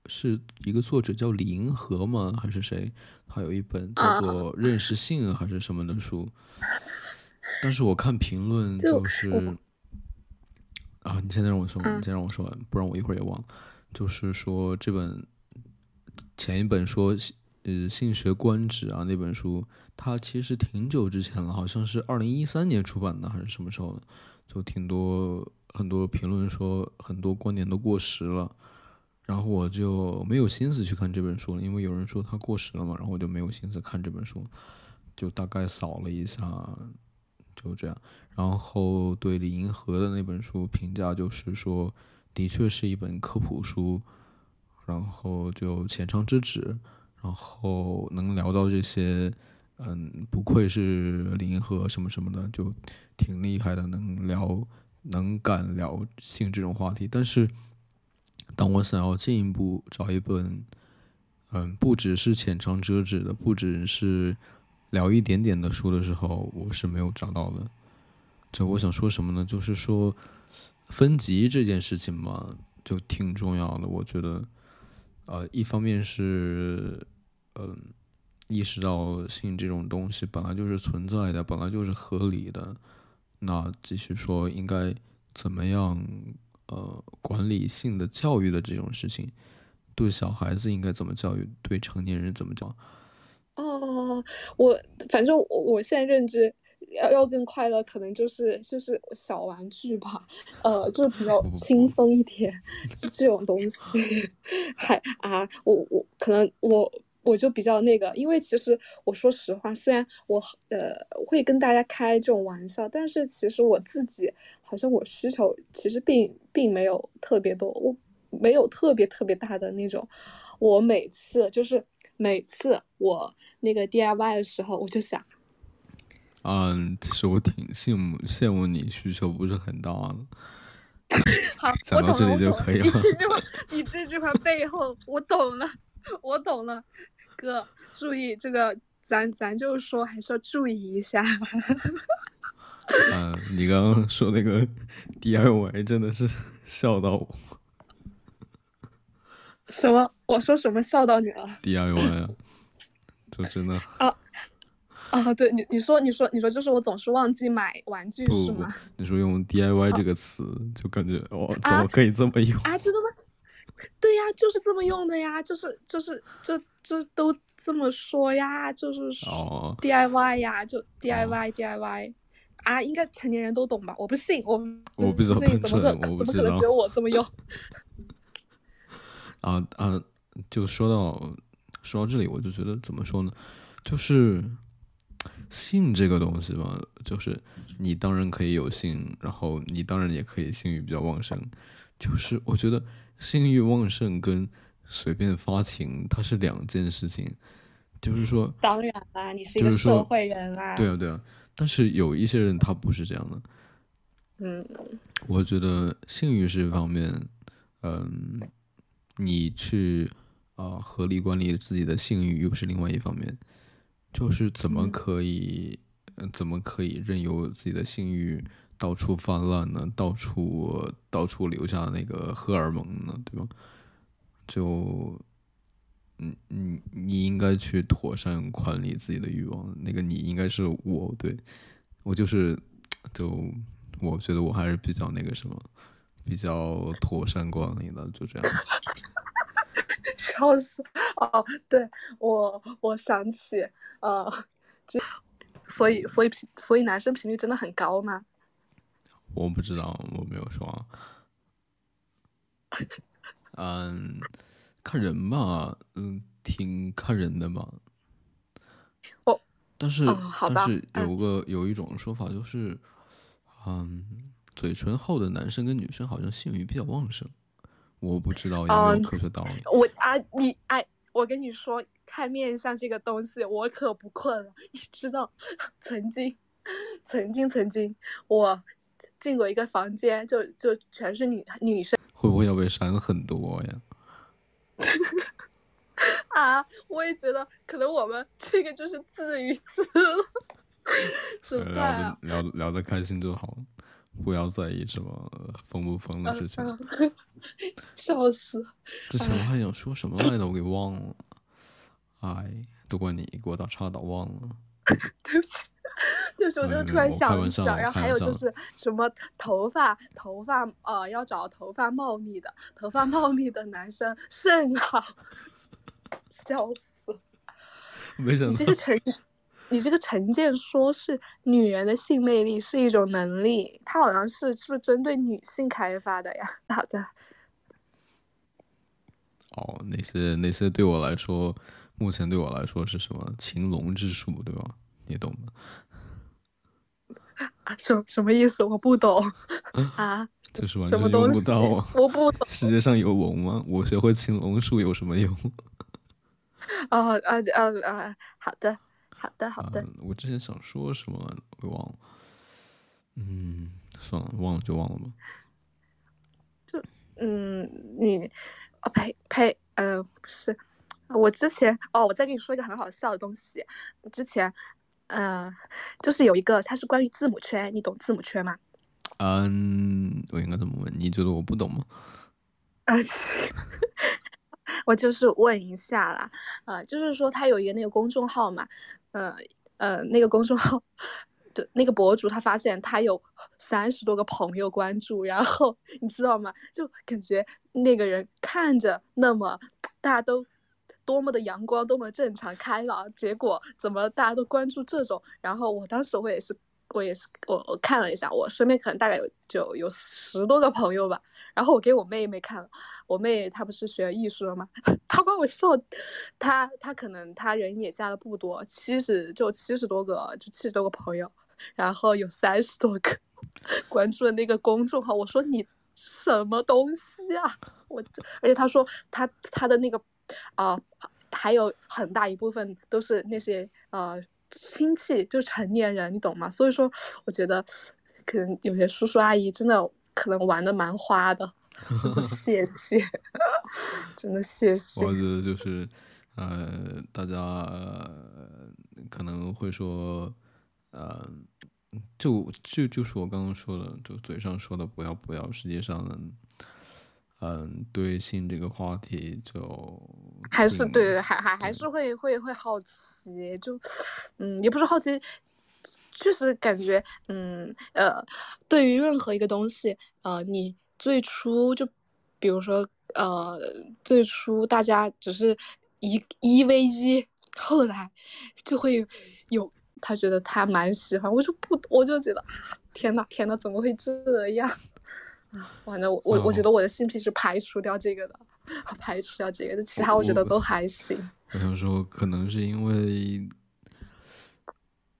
是一个作者叫李银河吗？还是谁？他有一本叫做《认识性》还是什么的书。但是我看评论就是啊，你现在让我说，你先让我说完，不然我一会儿也忘了。就是说这本前一本说呃《性学观止》啊那本书，它其实挺久之前了，好像是二零一三年出版的还是什么时候的？就挺多很多评论说很多观点都过时了。然后我就没有心思去看这本书了，因为有人说它过时了嘛，然后我就没有心思看这本书，就大概扫了一下，就这样。然后对李银河的那本书评价就是说，的确是一本科普书，然后就浅尝之止，然后能聊到这些，嗯，不愧是李银河什么什么的，就挺厉害的，能聊，能敢聊性这种话题。但是，当我想要进一步找一本，嗯，不只是浅尝辄止的，不只是聊一点点的书的时候，我是没有找到的。就我想说什么呢？就是说。分级这件事情嘛，就挺重要的。我觉得，呃，一方面是，嗯，意识到性这种东西本来就是存在的，本来就是合理的。那继续说，应该怎么样，呃，管理性的教育的这种事情，对小孩子应该怎么教育，对成年人怎么教？哦，我反正我我现在认知。要要更快乐，可能就是就是小玩具吧，呃，就是比较轻松一点，是这种东西。还啊，我我可能我我就比较那个，因为其实我说实话，虽然我呃会跟大家开这种玩笑，但是其实我自己好像我需求其实并并没有特别多，我没有特别特别大的那种。我每次就是每次我那个 DIY 的时候，我就想。嗯，其实我挺羡慕羡慕你需求不是很大的。好，讲到这里就可以了。你这句话，你这句话背后，我懂了，我懂了。哥，注意这个，咱咱就是说，还是要注意一下。嗯，你刚刚说那个 DIY 真的是笑到我。什么？我说什么笑到你了？DIY 啊，就真的啊。啊，对你，你说，你说，你说，就是我总是忘记买玩具，是吗？你说用 DIY 这个词，就感觉哦，怎么可以这么用啊？真的吗？对呀，就是这么用的呀，就是，就是，就就都这么说呀，就是说 DIY 呀，就 DIY DIY 啊，应该成年人都懂吧？我不信，我我不知道，怎么可怎么可能只有我这么用？啊啊，就说到说到这里，我就觉得怎么说呢？就是。性这个东西吧，就是你当然可以有性，然后你当然也可以性欲比较旺盛。就是我觉得性欲旺盛跟随便发情它是两件事情。就是说，当然啦，你是一个社会人啦。对啊，对啊。但是有一些人他不是这样的。嗯，我觉得性欲是一方面，嗯，你去啊合理管理自己的性欲又是另外一方面。就是怎么可以，怎么可以任由自己的性欲到处泛滥呢？到处到处留下那个荷尔蒙呢？对吧？就，嗯，你你应该去妥善管理自己的欲望。那个你应该是我，对我就是，就我觉得我还是比较那个什么，比较妥善管理的，就这样。笑死！哦，对我，我想起，呃，这，所以，所以，所以男生频率真的很高吗？我不知道，我没有说。嗯，看人吧，嗯，挺看人的吧。哦，但是，但是有个有一种说法就是，嗯，嘴唇厚的男生跟女生好像性欲比较旺盛。我不知道有没有科学道理。我啊，你哎，我跟你说，看面相这个东西，我可不困了。你知道，曾经，曾经，曾经，我进过一个房间，就就全是女女生。会不会要被删很多呀？啊，我也觉得，可能我们这个就是自娱自乐，是吧？聊聊聊得开心就好。不要在意什么疯不疯的事情，笑死！之前我还想说什么来着，我给忘了。哎，都怪你给我打岔打忘了。对不起，对不起，我就突然想一想，然后还有就是什么头发，头发呃，要找头发茂密的，头发茂密的男生甚好。笑死！没想到你这个成语。你这个成见说是女人的性魅力是一种能力，它好像是是不是针对女性开发的呀？好的。哦，那些那些对我来说，目前对我来说是什么擒龙之术，对吧？你懂的。什什么意思？我不懂 啊！就是完什么全用东西不到啊！我不懂世界上有龙吗？我学会擒龙术有什么用？啊啊啊啊！好的，好的，好的。嗯，我之前想说什么我忘了。嗯，算了，忘了就忘了吧。就嗯，你啊呸呸，呃，不是，我之前哦，我再跟你说一个很好笑的东西。之前，呃，就是有一个，它是关于字母圈，你懂字母圈吗？嗯，我应该怎么问？你觉得我不懂吗？啊，我就是问一下啦，呃，就是说他有一个那个公众号嘛，呃呃，那个公众号的那个博主，他发现他有三十多个朋友关注，然后你知道吗？就感觉那个人看着那么大家都多么的阳光，多么正常开朗，结果怎么大家都关注这种？然后我当时我也是，我也是，我我看了一下，我身边可能大概有就有十多个朋友吧。然后我给我妹妹看了，我妹她不是学艺术的吗？她把我笑，她她可能她人也加的不多，七十就七十多个，就七十多个朋友，然后有三十多个 关注的那个公众号。我说你什么东西啊？我而且她说她她的那个啊、呃还有很大一部分都是那些呃亲戚，就成年人，你懂吗？所以说，我觉得可能有些叔叔阿姨真的可能玩的蛮花的，真的 谢谢，真的谢谢。我觉得就是，呃，大家、呃可能会说，呃，就就就是我刚刚说的，就嘴上说的不要不要，实际上呢，嗯、对性这个话题就还是对，还还还是会会会好奇，就嗯，也不是好奇，确实感觉嗯呃，对于任何一个东西，呃，你最初就比如说呃，最初大家只是一一 v 一，后来就会有他觉得他蛮喜欢，我就不，我就觉得天呐天呐，怎么会这样？啊，完了，我我我觉哦得我的性癖是排除掉这个的，排除掉这个的，其他我觉得都还行。我想说，可能是因为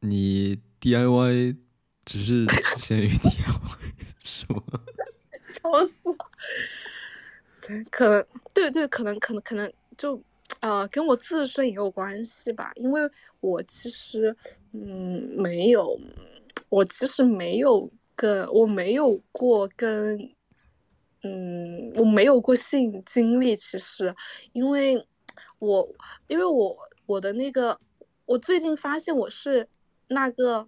你 DIY 只是限于 DIY，是吗？笑死！对，可能对对，可能可能可能就呃跟我自身也有关系吧，因为我其实嗯没有，我其实没有跟我没有过跟嗯我没有过性经历，其实因为我因为我我的那个我最近发现我是那个。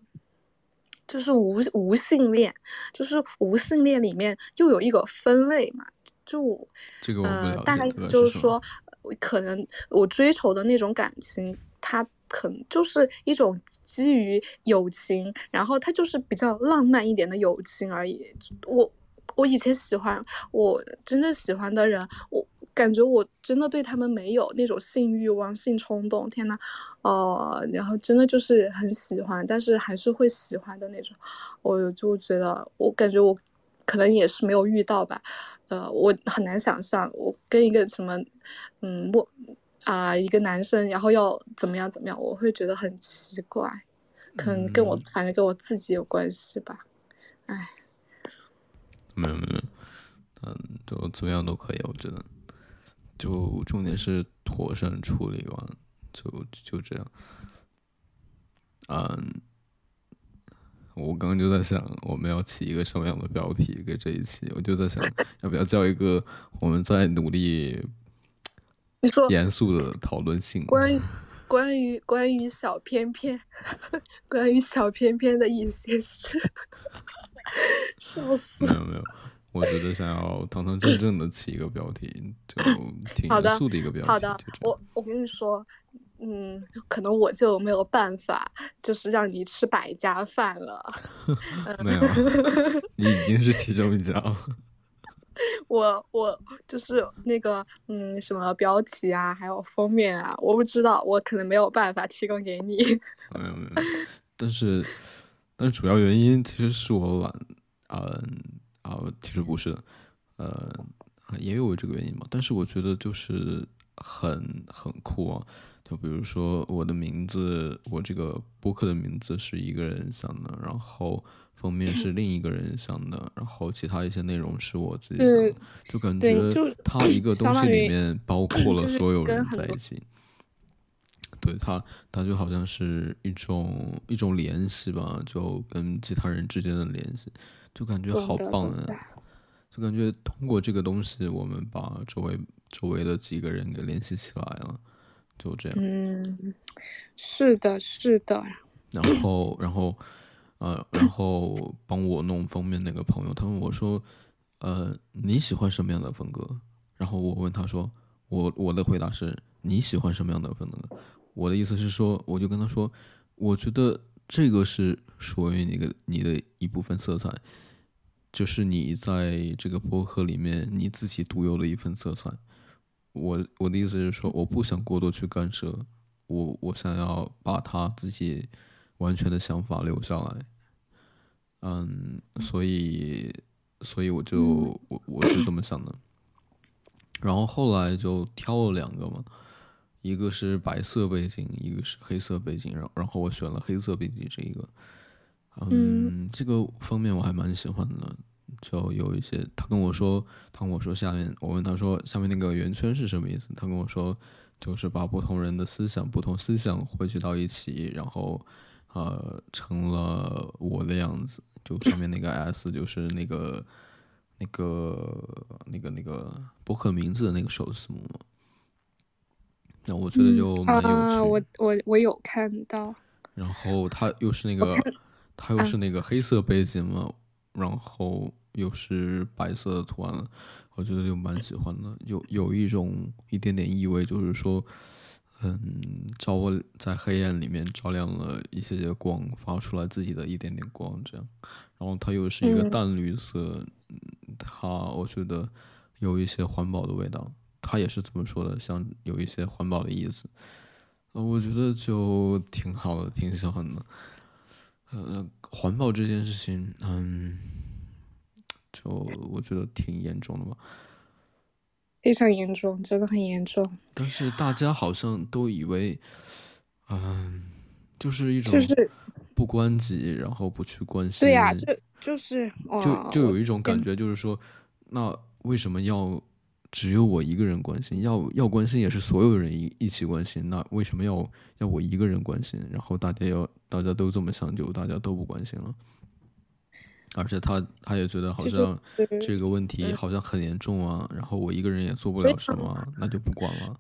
就是无无性恋，就是无性恋里面又有一个分类嘛，就我这个我不了呃解，，大概意思就是说，我可能我追求的那种感情，它可能就是一种基于友情，然后它就是比较浪漫一点的友情而已。我我以前喜欢我真正喜欢的人，我感觉我真的对他们没有那种性欲望、性冲动。天呐，呃，然后真的就是很喜欢，但是还是会喜欢的那种。我就觉得，我感觉我可能也是没有遇到吧。呃，我很难想象我跟一个什么，嗯，我啊、一个男生，然后要怎么样怎么样，我会觉得很奇怪，可能跟我、嗯反正跟我自己有关系吧。哎，没有没有，没有嗯，就怎么样都可以，我觉得。就重点是妥善处理完，就就这样。嗯，我刚刚就在想，我们要起一个什么样的标题给这一期？我就在想，要不要叫一个我们在努力你说严肃的讨论性？关于关于关于小偏偏，关于小偏偏的一些事，笑死没。有没有，我觉得想要堂堂正正的起一个标题，就 挺严肃的一个标题。好的就这样我我跟你说，嗯，可能我就没有办法，就是让你吃百家饭了。没有，你已经是其中一家了。我我就是那个嗯，什么标题啊，还有封面啊，我不知道，我可能没有办法提供给你。没有没有，但是但是主要原因其实是我懒，嗯啊，其实不是的，呃，也有这个原因嘛。但是我觉得就是很很酷啊，就比如说我的名字，我这个播客的名字是一个人想的，然后封面是 另一个人想的，然后其他一些内容是我自己想的，就感觉 他一个东西里面 包括了所有人在一起。对他，他就好像是一种一种联系吧，就跟其他人之间的联系，就感觉好棒啊！就感觉通过这个东西，我们把周围周围的几个人给联系起来了，就这样。嗯，是的，是的。然后，然后，呃，然后帮我弄封面那个朋友，他问我说：“呃，你喜欢什么样的风格？”然后我问他说：“我我的回答是你喜欢什么样的风格？”我的意思是说，我就跟他说，我觉得这个是属于你的你的一部分色彩，就是你在这个博客里面你自己独有的一份色彩。我我的意思是说，我不想过多去干涉，我我想要把他自己完全的想法留下来。嗯，所以所以我就我我是这么想的，然后后来就挑了两个嘛。一个是白色背景，一个是黑色背景，然然后我选了黑色背景这一个，嗯，这个封面我还蛮喜欢的，就有一些他跟我说，他跟我说下面，我问他说下面那个圆圈是什么意思，他跟我说就是把不同人的思想、不同思想汇聚到一起，然后呃成了我的样子，就上面那个 S 就是那个那个那个那个博客名字的那个首字母。那我觉得就蛮有趣。啊，我我我有看到。然后它又是那个，它又是那个黑色背景嘛，然后又是白色的图案，我觉得就蛮喜欢的，有有一种一点点意味，就是说，嗯，照我在黑暗里面照亮了一些些光，发出来自己的一点点光，这样。然后它又是一个淡绿色，它我觉得有一些环保的味道。他也是这么说的，像有一些环保的意思，呃，我觉得就挺好的，挺喜欢的。呃，环保这件事情，嗯，就我觉得挺严重的吧，非常严重，真的很严重。但是大家好像都以为，嗯，就是一种就是不关己，然后不去关心。对呀，就就是就就有一种感觉，就是说，那为什么要？只有我一个人关心，要要关心也是所有人一一起关心。那为什么要要我一个人关心？然后大家要大家都这么想，就大家都不关心了。而且他他也觉得好像这个问题好像很严重啊。然后我一个人也做不了什么，那就不管了。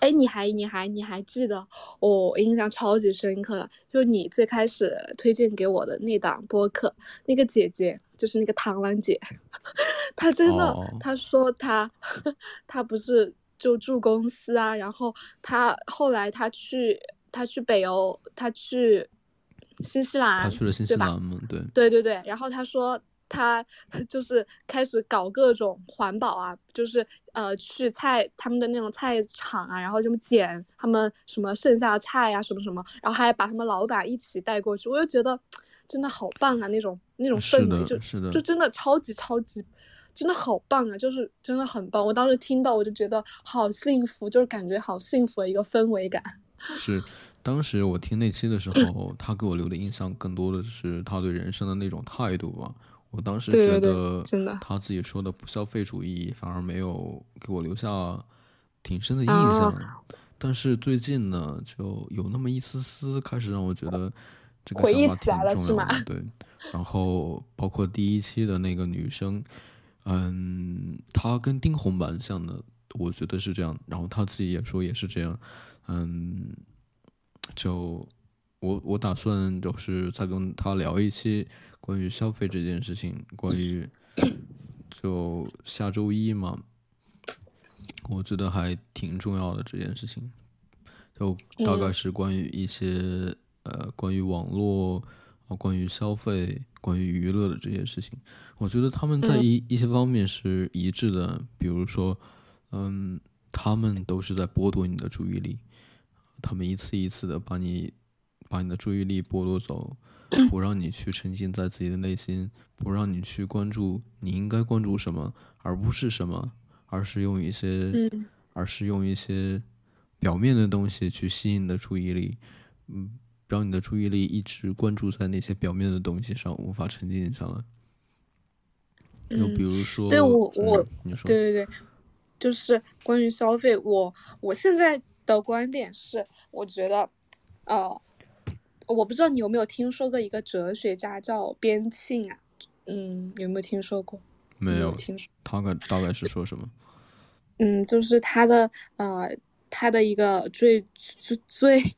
哎，你还你还你还记得？我印象超级深刻，就你最开始推荐给我的那档播客，那个姐姐。就是那个螳螂姐，她真的，她说她，她不是就住公司啊，然后她后来她去，她去北欧，她去新西兰，他去了新西兰吗？对，对对对。然后他说他 就是开始搞各种环保啊，就是呃去菜他们的那种菜场啊，然后就捡他们什么剩下的菜呀，什么什么，然后还把他们老板一起带过去，我就觉得。真的好棒啊！那种那种氛围，就就真的超级超级，真的好棒啊！就是真的很棒。我当时听到，我就觉得好幸福，就是感觉好幸福的一个氛围感。是，当时我听那期的时候，他给我留的印象更多的是他对人生的那种态度吧。我当时觉得，他自己说的不消费主义，反而没有给我留下挺深的印象。但是最近呢，就有那么一丝丝开始让我觉得。这个想法挺重要的？对，然后包括第一期的那个女生，嗯，她跟丁红蛮像的，我觉得是这样。然后她自己也说也是这样，嗯，就我我打算就是再跟他聊一期关于消费这件事情，关于 就下周一嘛，我觉得还挺重要的这件事情，就大概是关于一些。呃，关于网络啊，关于消费，关于娱乐的这些事情，我觉得他们在一一些方面是一致的。比如说，嗯，他们都是在剥夺你的注意力，他们一次一次的把你把你的注意力剥夺走，不让你去沉浸在自己的内心，不让你去关注你应该关注什么，而不是什么，而是用一些，而是用一些表面的东西去吸引你的注意力，嗯，让你的注意力一直关注在那些表面的东西上，无法沉浸下来。就比如说，对我我你说，对对对，就是关于消费，我我现在的观点是，我觉得，呃，我不知道你有没有听说过一个哲学家叫边沁啊，嗯，有没有听说过？没有听说。他概大概是说什么？嗯，就是他的呃，他的一个最最最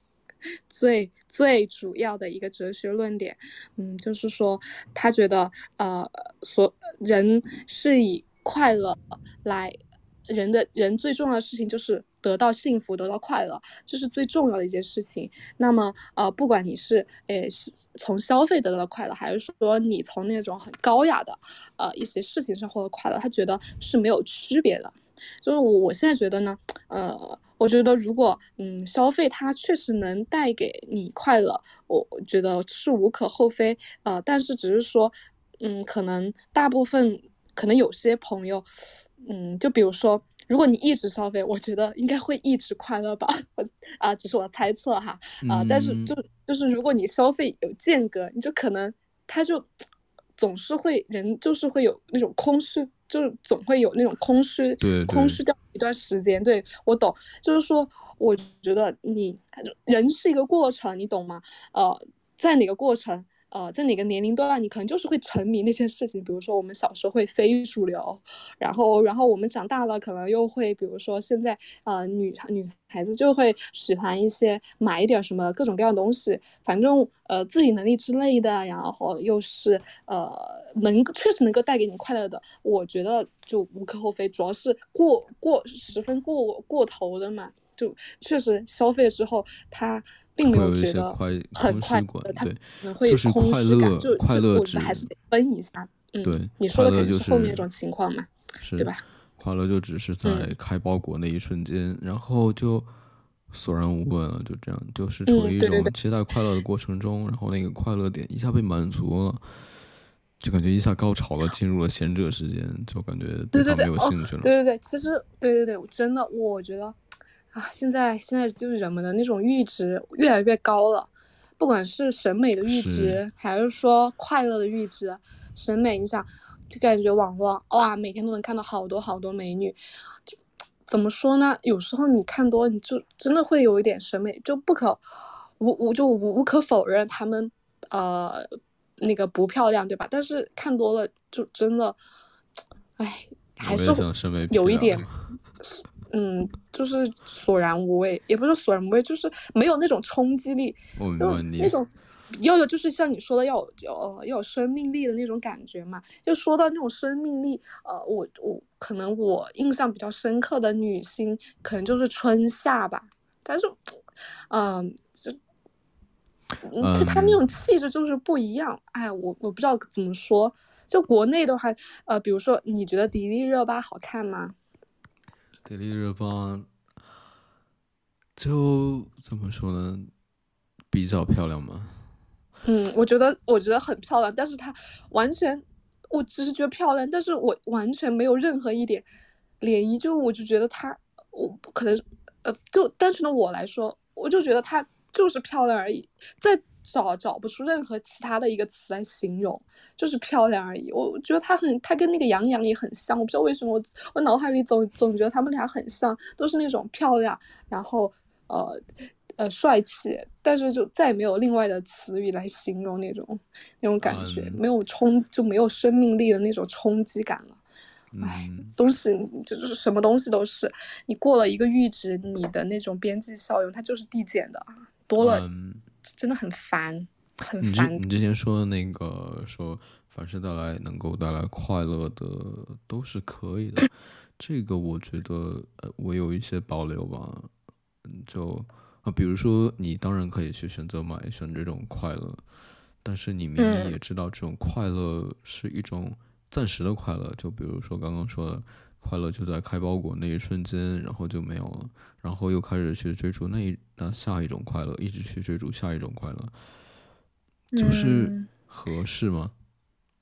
最最主要的一个哲学论点，嗯，就是说他觉得呃，所人是以快乐来，人的人最重要的事情就是得到幸福，得到快乐，这是最重要的一件事情。那么呃，不管你是诶是从消费得到的快乐，还是说你从那种很高雅的呃一些事情上获得快乐，他觉得是没有区别的。就是我我现在觉得呢，呃，我觉得如果嗯消费它确实能带给你快乐，我觉得是无可厚非，呃，但是只是说，嗯，可能大部分可能有些朋友，嗯，就比如说，如果你一直消费，我觉得应该会一直快乐吧，我啊，只是我猜测哈，啊，但是就就是如果你消费有间隔，你就可能他就总是会人就是会有那种空虚。就是总会有那种空虚，对空虚掉一段时间。对我懂，就是说，我觉得你人是一个过程，你懂吗？呃，在哪个过程？呃，在哪个年龄段，你可能就是会沉迷那件事情。比如说，我们小时候会非主流，然后，然后我们长大了，可能又会，比如说现在，呃，女女孩子就会喜欢一些买一点什么各种各样的东西，反正呃自己能力之类的，然后又是呃能确实能够带给你快乐的，我觉得就无可厚非。主要是过过十分过过头的嘛，就确实消费之后，他。并没有觉得很快乐，他可能会空虚感，就快乐我觉得还是得分一下。嗯，你说的肯定是后面一种情况嘛，对吧？快乐就只是在开包裹那一瞬间，然后就索然无味了，就这样，就是处于一种期待快乐的过程中，然后那个快乐点一下被满足了，就感觉一下高潮了，进入了贤者时间，就感觉对对对，没有兴趣了。对对对，其实对对对，真的，我觉得。啊，现在现在就是人们的那种阈值越来越高了，不管是审美的阈值，还是说快乐的阈值。审美，你想，就感觉网络哇，每天都能看到好多好多美女，就怎么说呢？有时候你看多，你就真的会有一点审美，就不可无无就无无可否认他们呃那个不漂亮，对吧？但是看多了就真的，哎，还是有一点。嗯，就是索然无味，也不是索然无味，就是没有那种冲击力，就那种要有，就是像你说的，要有呃要有生命力的那种感觉嘛。就说到那种生命力，呃，我我可能我印象比较深刻的女星，可能就是春夏吧。但是，嗯，就她她那种气质就是不一样。哎，我我不知道怎么说。就国内的话，呃，比如说，你觉得迪丽热巴好看吗？迪丽热巴就怎么说呢？比较漂亮吗？嗯，我觉得我觉得很漂亮，但是她完全，我只是觉得漂亮，但是我完全没有任何一点涟漪，就我就觉得她，我可能呃，就单纯的我来说，我就觉得她就是漂亮而已，在。找找不出任何其他的一个词来形容，就是漂亮而已。我觉得她很，她跟那个杨洋也很像。我不知道为什么，我我脑海里总总觉得他们俩很像，都是那种漂亮，然后呃呃帅气，但是就再也没有另外的词语来形容那种那种感觉，没有冲就没有生命力的那种冲击感了。唉，东西就是什么东西都是，你过了一个阈值，你的那种边际效用它就是递减的，多了。真的很烦，很烦。你之前说的那个说，凡是带来能够带来快乐的都是可以的，这个我觉得呃，我有一些保留吧。嗯，就啊，比如说你当然可以去选择买选这种快乐，但是你明明也知道这种快乐是一种暂时的快乐。就比如说刚刚说的。快乐就在开包裹那一瞬间，然后就没有了，然后又开始去追逐那一那下一种快乐，一直去追逐下一种快乐，就是合适吗？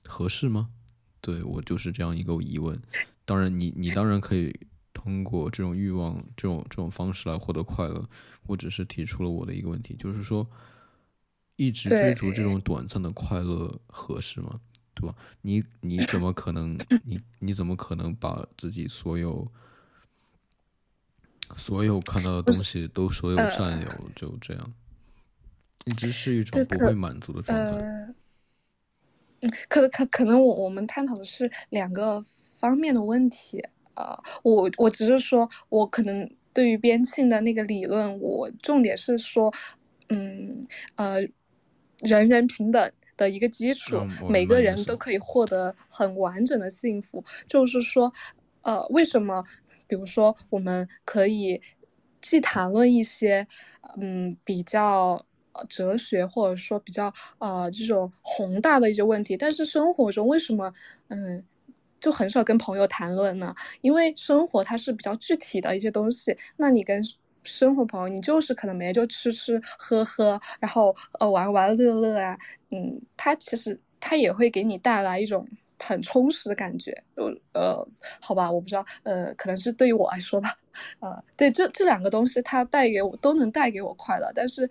合适吗？对我就是这样一个疑问。当然，你你当然可以通过这种欲望、这种这种方式来获得快乐。我只是提出了我的一个问题，就是说，一直追逐这种短暂的快乐合适吗？对吧？你你怎么可能？你你怎么可能把自己所有所有看到的东西都所有占有？就这样，一直是一种不会满足的状态。嗯，可能可可能我我们探讨的是两个方面的问题啊，我我只是说，我可能对于边沁的那个理论，我重点是说，嗯呃，人人平等的一个基础，每个人都可以获得很完整的幸福，就是说，呃，为什么，比如说我们可以既谈论一些，嗯，比较。哲学或者说比较呃这种宏大的一些问题，但是生活中为什么嗯就很少跟朋友谈论呢？因为生活它是比较具体的一些东西，那你跟生活朋友，你就是可能每天就吃吃喝喝，然后呃玩玩乐乐啊，嗯，他其实他也会给你带来一种。很充实的感觉，就呃，好吧，我不知道，呃，可能是对于我来说吧，呃，对，这这两个东西它带给我都能带给我快乐，但是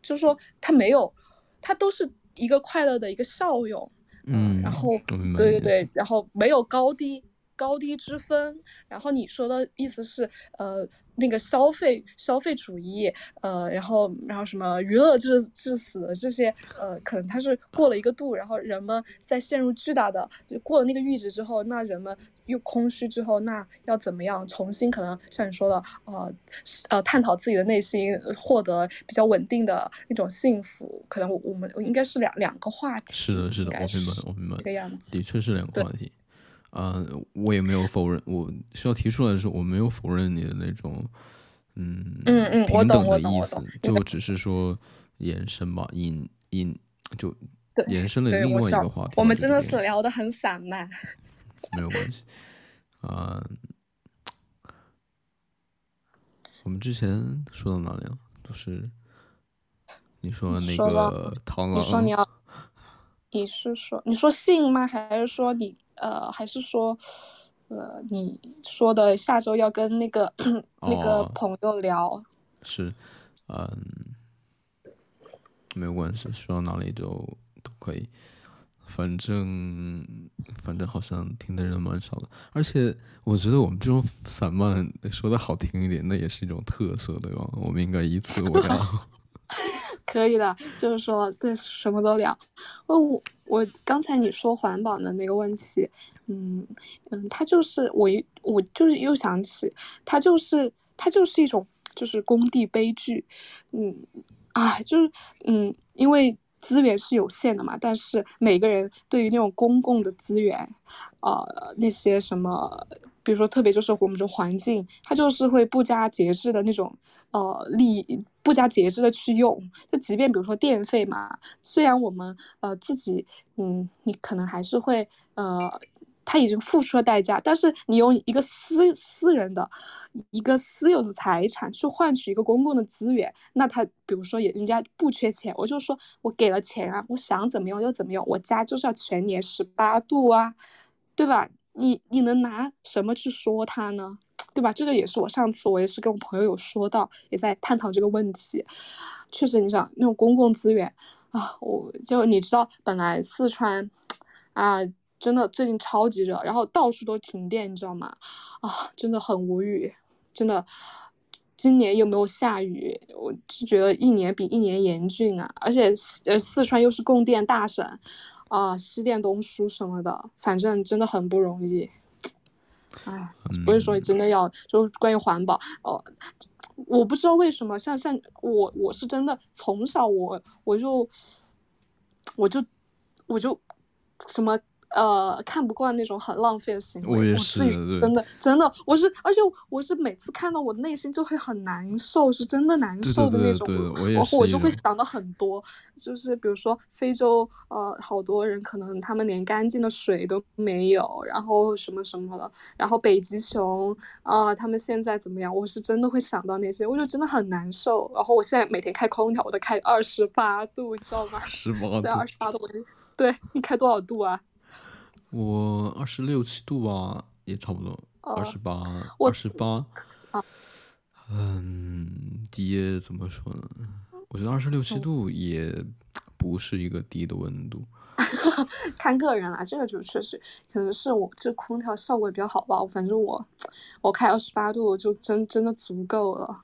就是说它没有，它都是一个快乐的一个效用，嗯，然后对对对，然后没有高低。高低之分，然后你说的意思是，呃，那个消费消费主义，呃，然后然后什么娱乐至至死的这些，呃，可能它是过了一个度，然后人们在陷入巨大的就过了那个阈值之后，那人们又空虚之后，那要怎么样重新可能像你说的，呃呃，探讨自己的内心，获得比较稳定的那种幸福，可能我们应该是两两个话题。是的，是的，我明白，我明白，这个样子，的确是两个话题。啊，我也没有否认，我需要提出来的是，我没有否认你的那种，嗯嗯嗯，平等的意思，就只是说延伸吧，引引就延伸了另外一个话题。我们真的是聊的很散漫，没有关系。啊，我们之前说到哪里了？就是你说那个螳螂，你说你要，你是说你说性吗？还是说你？呃，还是说，呃，你说的下周要跟那个 那个朋友聊，是，嗯，没有关系，说到哪里都都可以，反正反正好像听的人蛮少的，而且我觉得我们这种散漫说的好听一点，那也是一种特色，对吧？我们应该以此为傲。可以的，就是说对什么都聊。哦，我我刚才你说环保的那个问题，嗯嗯，它就是我我就是又想起，它就是它就是一种就是工地悲剧，嗯，啊，就是嗯，因为资源是有限的嘛，但是每个人对于那种公共的资源，呃，那些什么，比如说特别就是我们的环境，它就是会不加节制的那种。呃，利不加节制的去用，就即便比如说电费嘛，虽然我们呃自己，嗯，你可能还是会呃，他已经付出了代价，但是你用一个私私人的一个私有的财产去换取一个公共的资源，那他比如说也人家不缺钱，我就说我给了钱啊，我想怎么用就怎么用，我家就是要全年十八度啊，对吧？你你能拿什么去说他呢？对吧？这个也是我上次我也是跟我朋友有说到，也在探讨这个问题。确实，你想那种公共资源啊，我就你知道，本来四川啊，真的最近超级热，然后到处都停电，你知道吗？啊，真的很无语，真的。今年又没有下雨，我就觉得一年比一年严峻啊。而且呃，四川又是供电大省啊，西电东输什么的，反正真的很不容易。哎，所以说真的要就关于环保哦，我不知道为什么像像我我是真的从小我我就我就我就什么。呃，看不惯那种很浪费的行为，我自己真的真的，我是，而且我是每次看到我内心就会很难受，是真的难受的那种。我我就会想到很多，就是比如说非洲，呃，好多人可能他们连干净的水都没有，然后什么什么的，然后北极熊啊，他们现在怎么样？我是真的会想到那些，我就真的很难受。然后我现在每天开空调，我都开二十八度，你知道吗？十八度，二十八度，我对你开多少度啊？我二十六七度吧，也差不多。二十八，二十八啊，嗯，低怎么说呢？我觉得二十六七度也不是一个低的温度。看个人啦，这个就确实可能是我这空调效果也比较好吧。反正我我开二十八度就真真的足够了。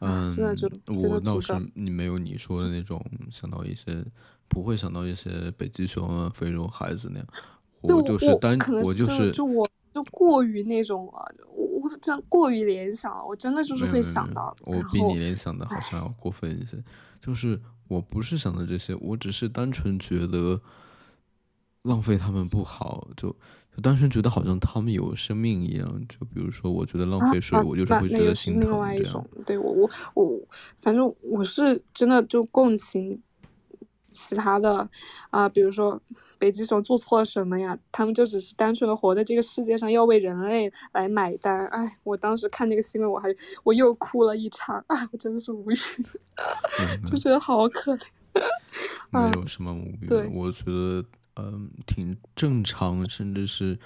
嗯，真的就我倒是你没有你说的那种想到一些，不会想到一些北极熊啊、非洲孩子那样。对我就是单可能我就是就我就过于那种了，我我真过于联想了，我真的就是会想到。我比你联想的好像要过分一些。就是我不是想的这些，我只是单纯觉得浪费他们不好，就就单纯觉得好像他们有生命一样。就比如说，我觉得浪费水，啊我就是会觉得心疼这样外一种。，对我我我，反正我是真的就共情其他的啊、比如说北极熊做错了什么呀？他们就只是单纯的活在这个世界上，要为人类来买单。哎，我当时看那个新闻，我还我又哭了一场，啊，我真的是无语，嗯就觉得好可怜。没有什么无语我觉得嗯挺正常，甚至是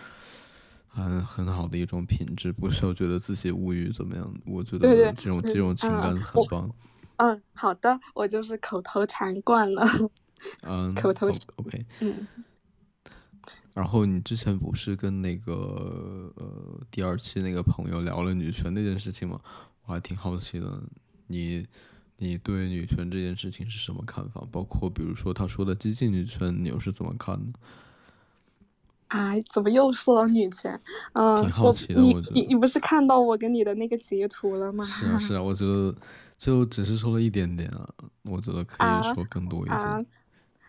很很好的一种品质，不需要觉得自己无语怎么样。我觉得这种对这种情嗯感很我棒。嗯，好的，我就是口头禅惯了。嗯 口头，O- OK。嗯然后你之前不是跟那个呃第二期那个朋友聊了女权那件事情吗？我还挺好奇的，你你对女权这件事情是什么看法？包括比如说他说的激进女权，你又是怎么看的？哎，怎么又说到女权？嗯、挺好奇的我觉得你你不是看到我跟你的那个截图了吗？是啊是啊，我觉得就只是说了一点点啊，我觉得可以啊说更多一些。啊，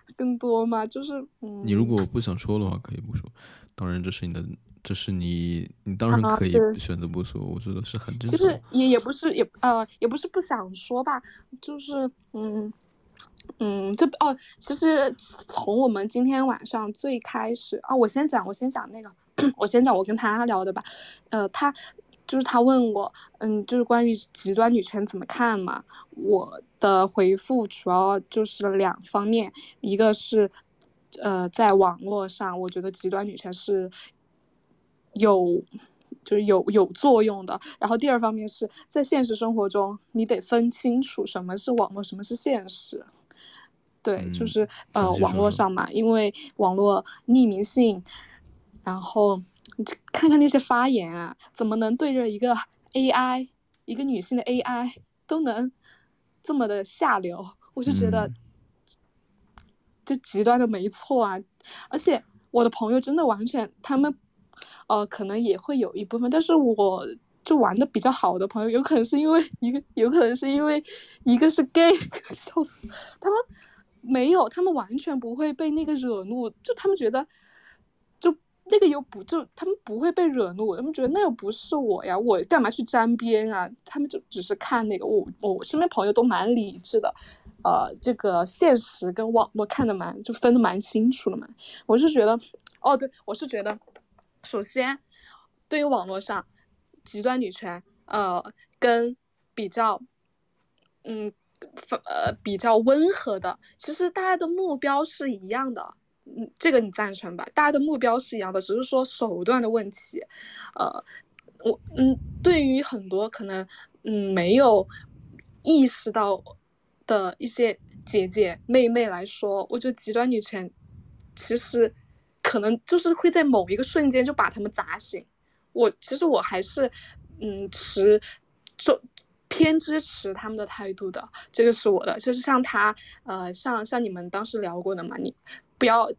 更多嘛？就是嗯，你如果不想说的话，可以不说。当然，这是你的，这是你，你当然可以选择不说，我觉得是很正常。就是也也不是也呃也不是不想说吧，就是嗯嗯这哦，其实从我们今天晚上最开始啊，我先讲我先讲那个，我先讲我跟他聊的吧，呃，他就是他问我，嗯，就是关于极端女权怎么看嘛，我的回复主要就是两方面，一个是呃在网络上，我觉得极端女权是有就是有有作用的。然后第二方面是在现实生活中，你得分清楚什么是网络，什么是现实。对，嗯就是呃网络上嘛，因为网络匿名性，然后你这看看那些发言啊，怎么能对着一个 AI，一个女性的 AI 都能这么的下流？我就觉得嗯这极端的没错啊，而且我的朋友真的完全他们，呃，可能也会有一部分，但是我就玩的比较好的朋友，有可能是因为一个，有可能是因为 一个是 gay，笑死，他们没有，他们完全不会被那个惹怒，就他们觉得，就那个又不就他们不会被惹怒，他们觉得那又不是我呀，我干嘛去沾边啊？他们就只是看那个，我我身边朋友都蛮理智的，呃，这个现实跟网络看的蛮就分的蛮清楚了嘛。我是觉得，哦，对，我是觉得，首先，对于网络上极端女权，呃，跟比较，嗯，呃比较温和的，其实大家的目标是一样的。嗯，这个你赞成吧？大家的目标是一样的，只是说手段的问题。呃，我嗯，对于很多可能嗯没有意识到的一些姐姐妹妹来说，我觉得极端女权其实可能就是会在某一个瞬间就把他们砸醒。我其实我还是嗯持就偏支持他们的态度的，这个是我的。就是像他呃像像你们当时聊过的嘛，你不要。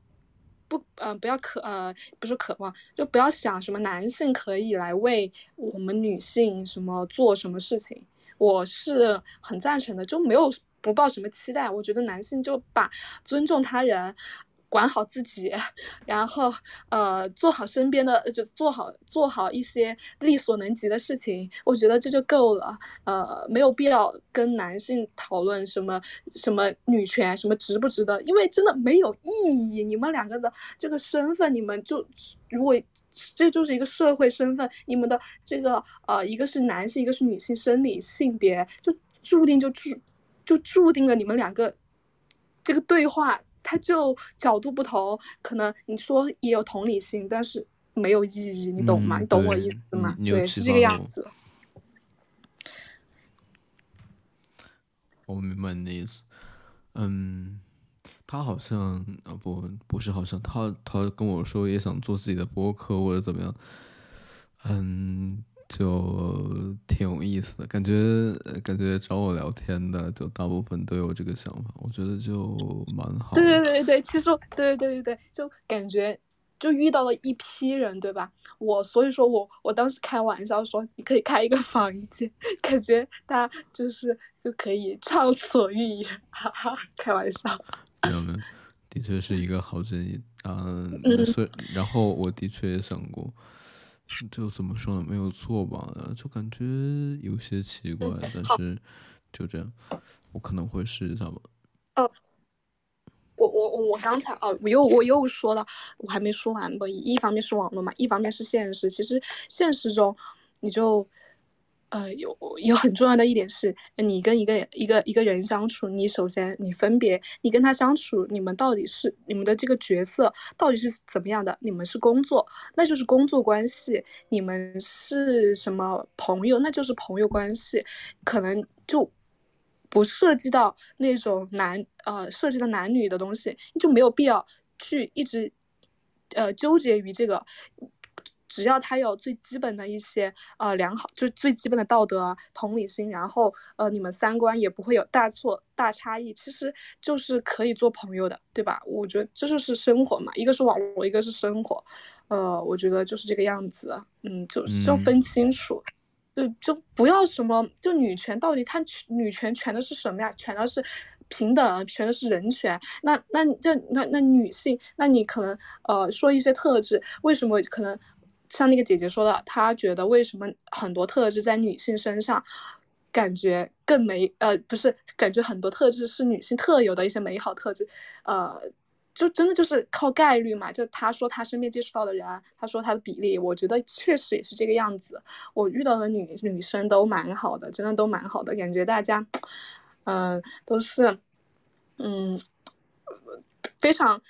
不，嗯，不要渴，呃，不是渴望，就不要想什么男性可以来为我们女性什么做什么事情。我是很赞成的，就没有不抱什么期待。我觉得男性就把尊重他人，管好自己，然后呃做好身边的，就做好做好一些力所能及的事情，我觉得这就够了。呃，没有必要跟男性讨论什么什么女权，什么值不值得，因为真的没有意义。你们两个的这个身份，你们就如果。这就是一个社会身份，你们的这个呃，一个是男性，一个是女性，生理性别就注定就注就注定了你们两个这个对话，它就角度不同，可能你说也有同理心，但是没有意义，你懂吗？嗯你懂我意思吗？对，是这个样子。我明白你的意思。嗯，他好像啊不不是好像他他跟我说也想做自己的播客或者怎么样。嗯，就挺有意思的，感觉呃感觉找我聊天的就大部分都有这个想法，我觉得就蛮好的。对对对对，其实对对对对，就感觉就遇到了一批人，对吧？我所以说我我当时开玩笑说，你可以开一个房间，感觉大家就是就可以畅所欲言，哈哈，开玩笑。没有没有，的确是一个好建议。嗯，嗯所以然后我的确也想过，就怎么说呢，没有做吧，就感觉有些奇怪，但是就这样，我可能会试一下吧。我我我刚才哦，我又我又说了，我还没说完吧。一方面是网络嘛，一方面是现实。其实现实中，你就呃有有很重要的一点是，你跟一个一个一个人相处，你首先你分别你跟他相处，你们到底是你们的这个角色到底是怎么样的？你们是工作，那就是工作关系；你们是什么朋友，那就是朋友关系。可能就不涉及到那种男呃涉及到男女的东西，就没有必要去一直呃纠结于这个。只要他有最基本的一些呃良好，就是最基本的道德啊、同理心，然后呃你们三观也不会有大错大差异，其实就是可以做朋友的，对吧？我觉得这就是生活嘛，一个是网络，一个是生活，呃，我觉得就是这个样子，嗯，就就分清楚。对，就不要什么，就女权到底它女权权的是什么呀？权的是平等，权的是人权。那那这那那女性，那你可能呃说一些特质，为什么可能像那个姐姐说的，她觉得为什么很多特质在女性身上感觉更美呃不是感觉很多特质是女性特有的一些美好特质，呃。就真的就是靠概率嘛？就他说他身边接触到的人，他说他的比例，我觉得确实也是这个样子。我遇到的女女生都蛮好的，真的都蛮好的，感觉大家，嗯、都是，嗯，非常，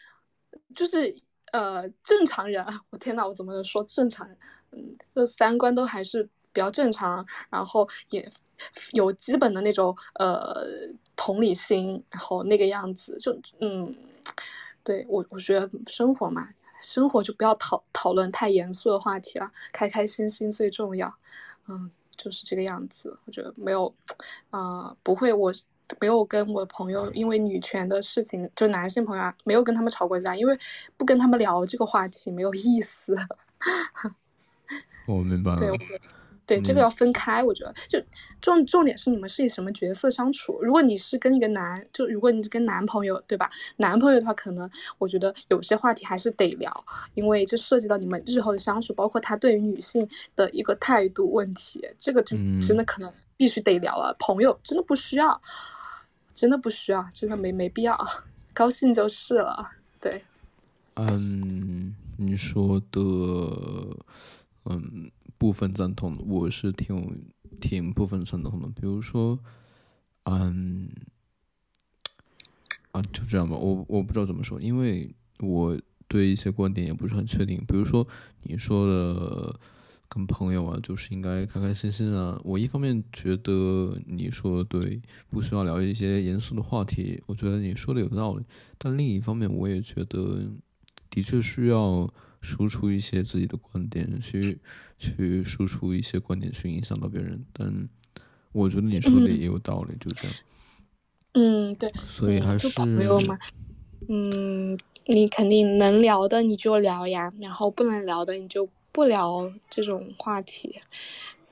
就是呃正常人。我天呐，我怎么能说正常人？嗯，就三观都还是比较正常，然后也有基本的那种呃同理心，然后那个样子，就嗯。对我，我觉得生活嘛，生活就不要讨讨论太严肃的话题了，开开心心最重要。嗯，就是这个样子。我觉得没有，啊、不会，我没有跟我朋友因为女权的事情，就男性朋友啊，没有跟他们吵过架，因为不跟他们聊这个话题没有意思。我 明白了。对，我觉得。对，这个要分开，我觉得就重重点是你们是以什么角色相处。如果你是跟一个男，就如果你是跟男朋友，对吧？男朋友的话，可能我觉得有些话题还是得聊，因为这涉及到你们日后的相处，包括他对于女性的一个态度问题，这个就真的可能必须得聊了。朋友真的不需要，真的不需要，真的没没必要，高兴就是了。对，嗯，你说的，嗯。部分赞同，我是挺挺部分赞同的。比如说，嗯，啊，就这样吧。我我不知道怎么说，因为我对一些观点也不是很确定。比如说你说的跟朋友啊，就是应该开开心心啊。我一方面觉得你说的对，不需要聊一些严肃的话题。我觉得你说的有道理，但另一方面，我也觉得的确需要。输出一些自己的观点，去去输出一些观点，去影响到别人。但我觉得你说的也有道理，嗯、就这样。嗯，对。所以还是朋友嘛，嗯，你肯定能聊的你就聊呀，然后不能聊的你就不聊这种话题。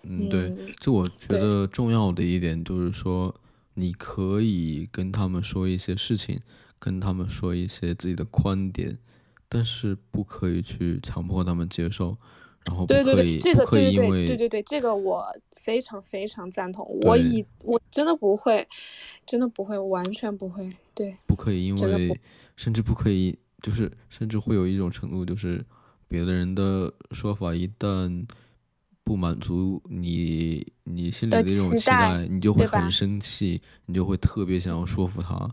嗯，对。就我觉得重要的一点就是说，你可以跟他们说一些事情，跟他们说一些自己的观点。但是不可以去强迫他们接受，然后不可以，对对对，这个不可以因为对对对对，这个我非常非常赞同。我以我真的不会，真的不会，完全不会。对，不可以因为，甚至不可以，就是甚至会有一种程度，就是别的人的说法一旦不满足你你心里的一种期待，你就会很生气，你就会特别想要说服他，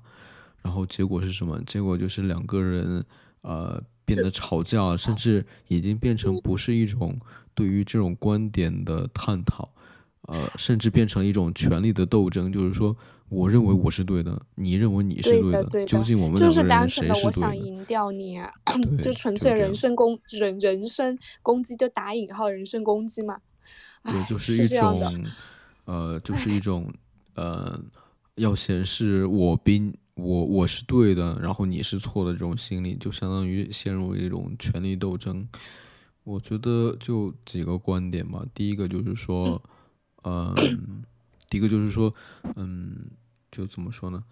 然后结果是什么？结果就是两个人。呃，变得吵架，甚至已经变成不是一种对于这种观点的探讨，呃，甚至变成一种权力的斗争。就是说，我认为我是对的，你认为你是对的，对的，究竟我们就两个是单纯的人谁是对的？我想赢掉你啊，就纯粹人身攻人人身攻击，就打引号人身攻击嘛。对，就是一。种，呃，就是一种，呃，要显示我比我我是对的，然后你是错的这种心理，就相当于陷入一种权力斗争。我觉得就几个观点吧。第一个就是说，嗯，第一个就是说，嗯，就怎么说呢？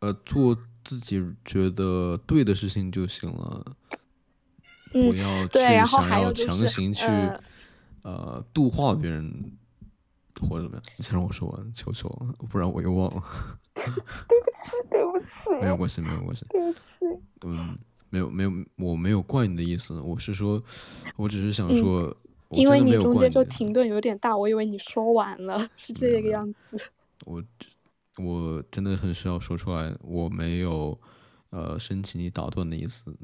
呃，做自己觉得对的事情就行了，不嗯，要去想要强行去。呃，呃，度化别人或者怎么样？你先让我说完，求求了，不然我又忘了。对不起，对不起没有关系，没有关系。对不起。嗯，没有没有，我没有怪你的意思，我是说，我只是想嗯，说，我因为你中间就。停顿有点大，我以为你说完了，是这个样子。我我真的很需要说出来，我没有呃申请你打断的意思，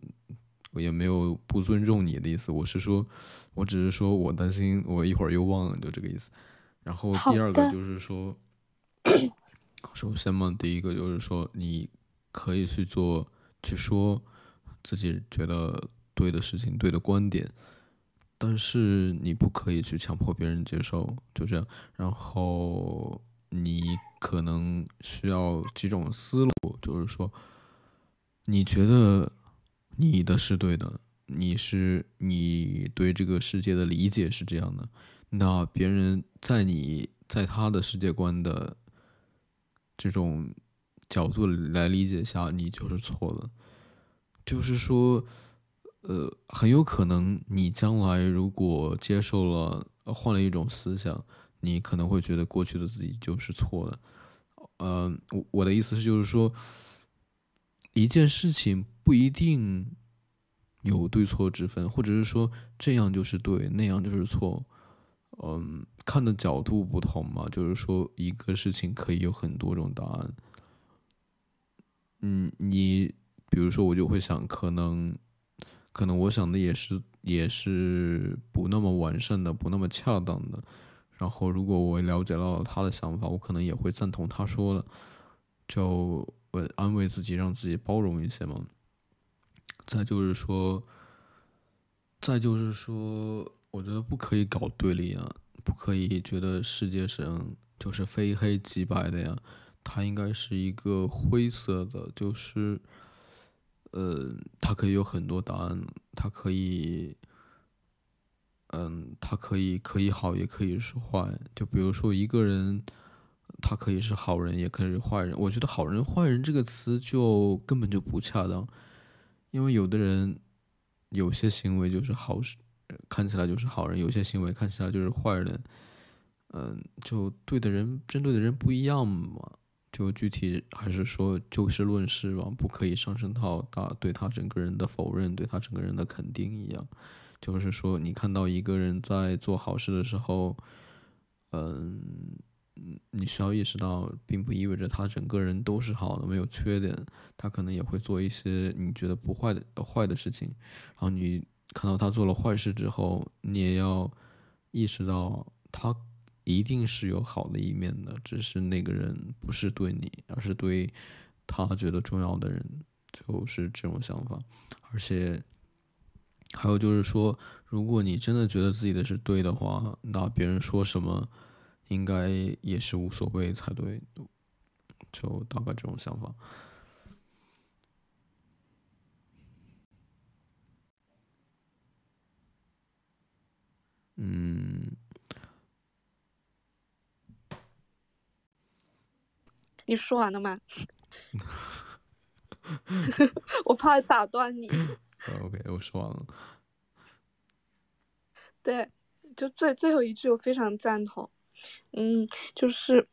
我也没有不尊重你的意思，我是说，我只是说我担心我一会儿又忘了，就这个意思。然后第二个，就是说，首先嘛，第一个就是说，你可以去做，去说自己觉得对的事情、对的观点，但是你不可以去强迫别人接受，就这样。然后你可能需要几种思路，就是说，你觉得你的是对的，你是你对这个世界的理解是这样的，那别人在你在他的世界观的这种角度来理解下，你就是错的。就是说，呃，很有可能你将来如果接受了，换了一种思想，你可能会觉得过去的自己就是错的。呃，我我的意思是，就是说，一件事情不一定有对错之分，或者是说这样就是对，那样就是错。嗯，看的角度不同嘛，就是说一个事情可以有很多种答案。嗯，你比如说，我就会想，可能，可能我想的也是也是不那么完善的，不那么恰当的。然后，如果我了解到了他的想法，我可能也会赞同他说的，就我安慰自己，让自己包容一些嘛。再就是说，再就是说，我觉得不可以搞对立啊，不可以觉得世界上就是非黑即白的呀，它应该是一个灰色的，就是，呃，它可以有很多答案，它可以，嗯，它可以可以好，也可以是坏。就比如说一个人，他可以是好人，也可以是坏人。我觉得“好人”“坏人”这个词就根本就不恰当，因为有的人有些行为就是好，看起来就是好人；有些行为看起来就是坏人。嗯，就对的人针对的人不一样嘛。就具体还是说就事论事吧，不可以上升到大对他整个人的否认，对他整个人的肯定一样。就是说，你看到一个人在做好事的时候，嗯，你需要意识到，并不意味着他整个人都是好的，没有缺点。他可能也会做一些你觉得不坏的坏的事情。然后你看到他做了坏事之后，你也要意识到他。一定是有好的一面的，只是那个人不是对你，而是对他觉得重要的人，就是这种想法。而且还有就是说，如果你真的觉得自己的是对的话，那别人说什么，应该也是无所谓才对。就大概这种想法。嗯。你说完了吗？我怕打断你。OK，我说完了。对，就最最后一句我非常赞同。嗯，就是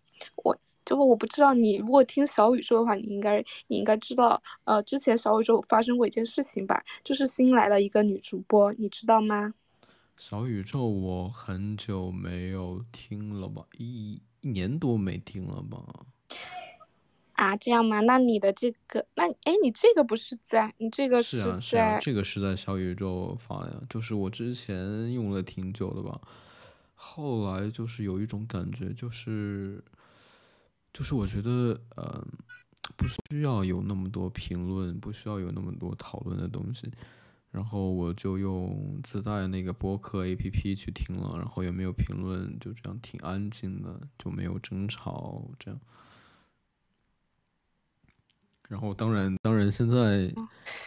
我，就我不知道你如果听小宇宙的话，你应该你应该知道，呃，之前小宇宙发生过一件事情吧，就是新来了一个女主播，你知道吗？小宇宙我很久没有听了吧，一一年多没听了吧。啊，这样吗？那你的这个，那哎，你这个不是在，你这个是啊是啊，这个是在小宇宙发的呀，就是我之前用了挺久的吧，后来就是有一种感觉，就是就是我觉得，嗯，不需要有那么多评论，不需要有那么多讨论的东西，然后我就用自带那个播客 A P P 去听了，然后也没有评论，就这样挺安静的，就没有争吵，这样。然后，当然，当然，现在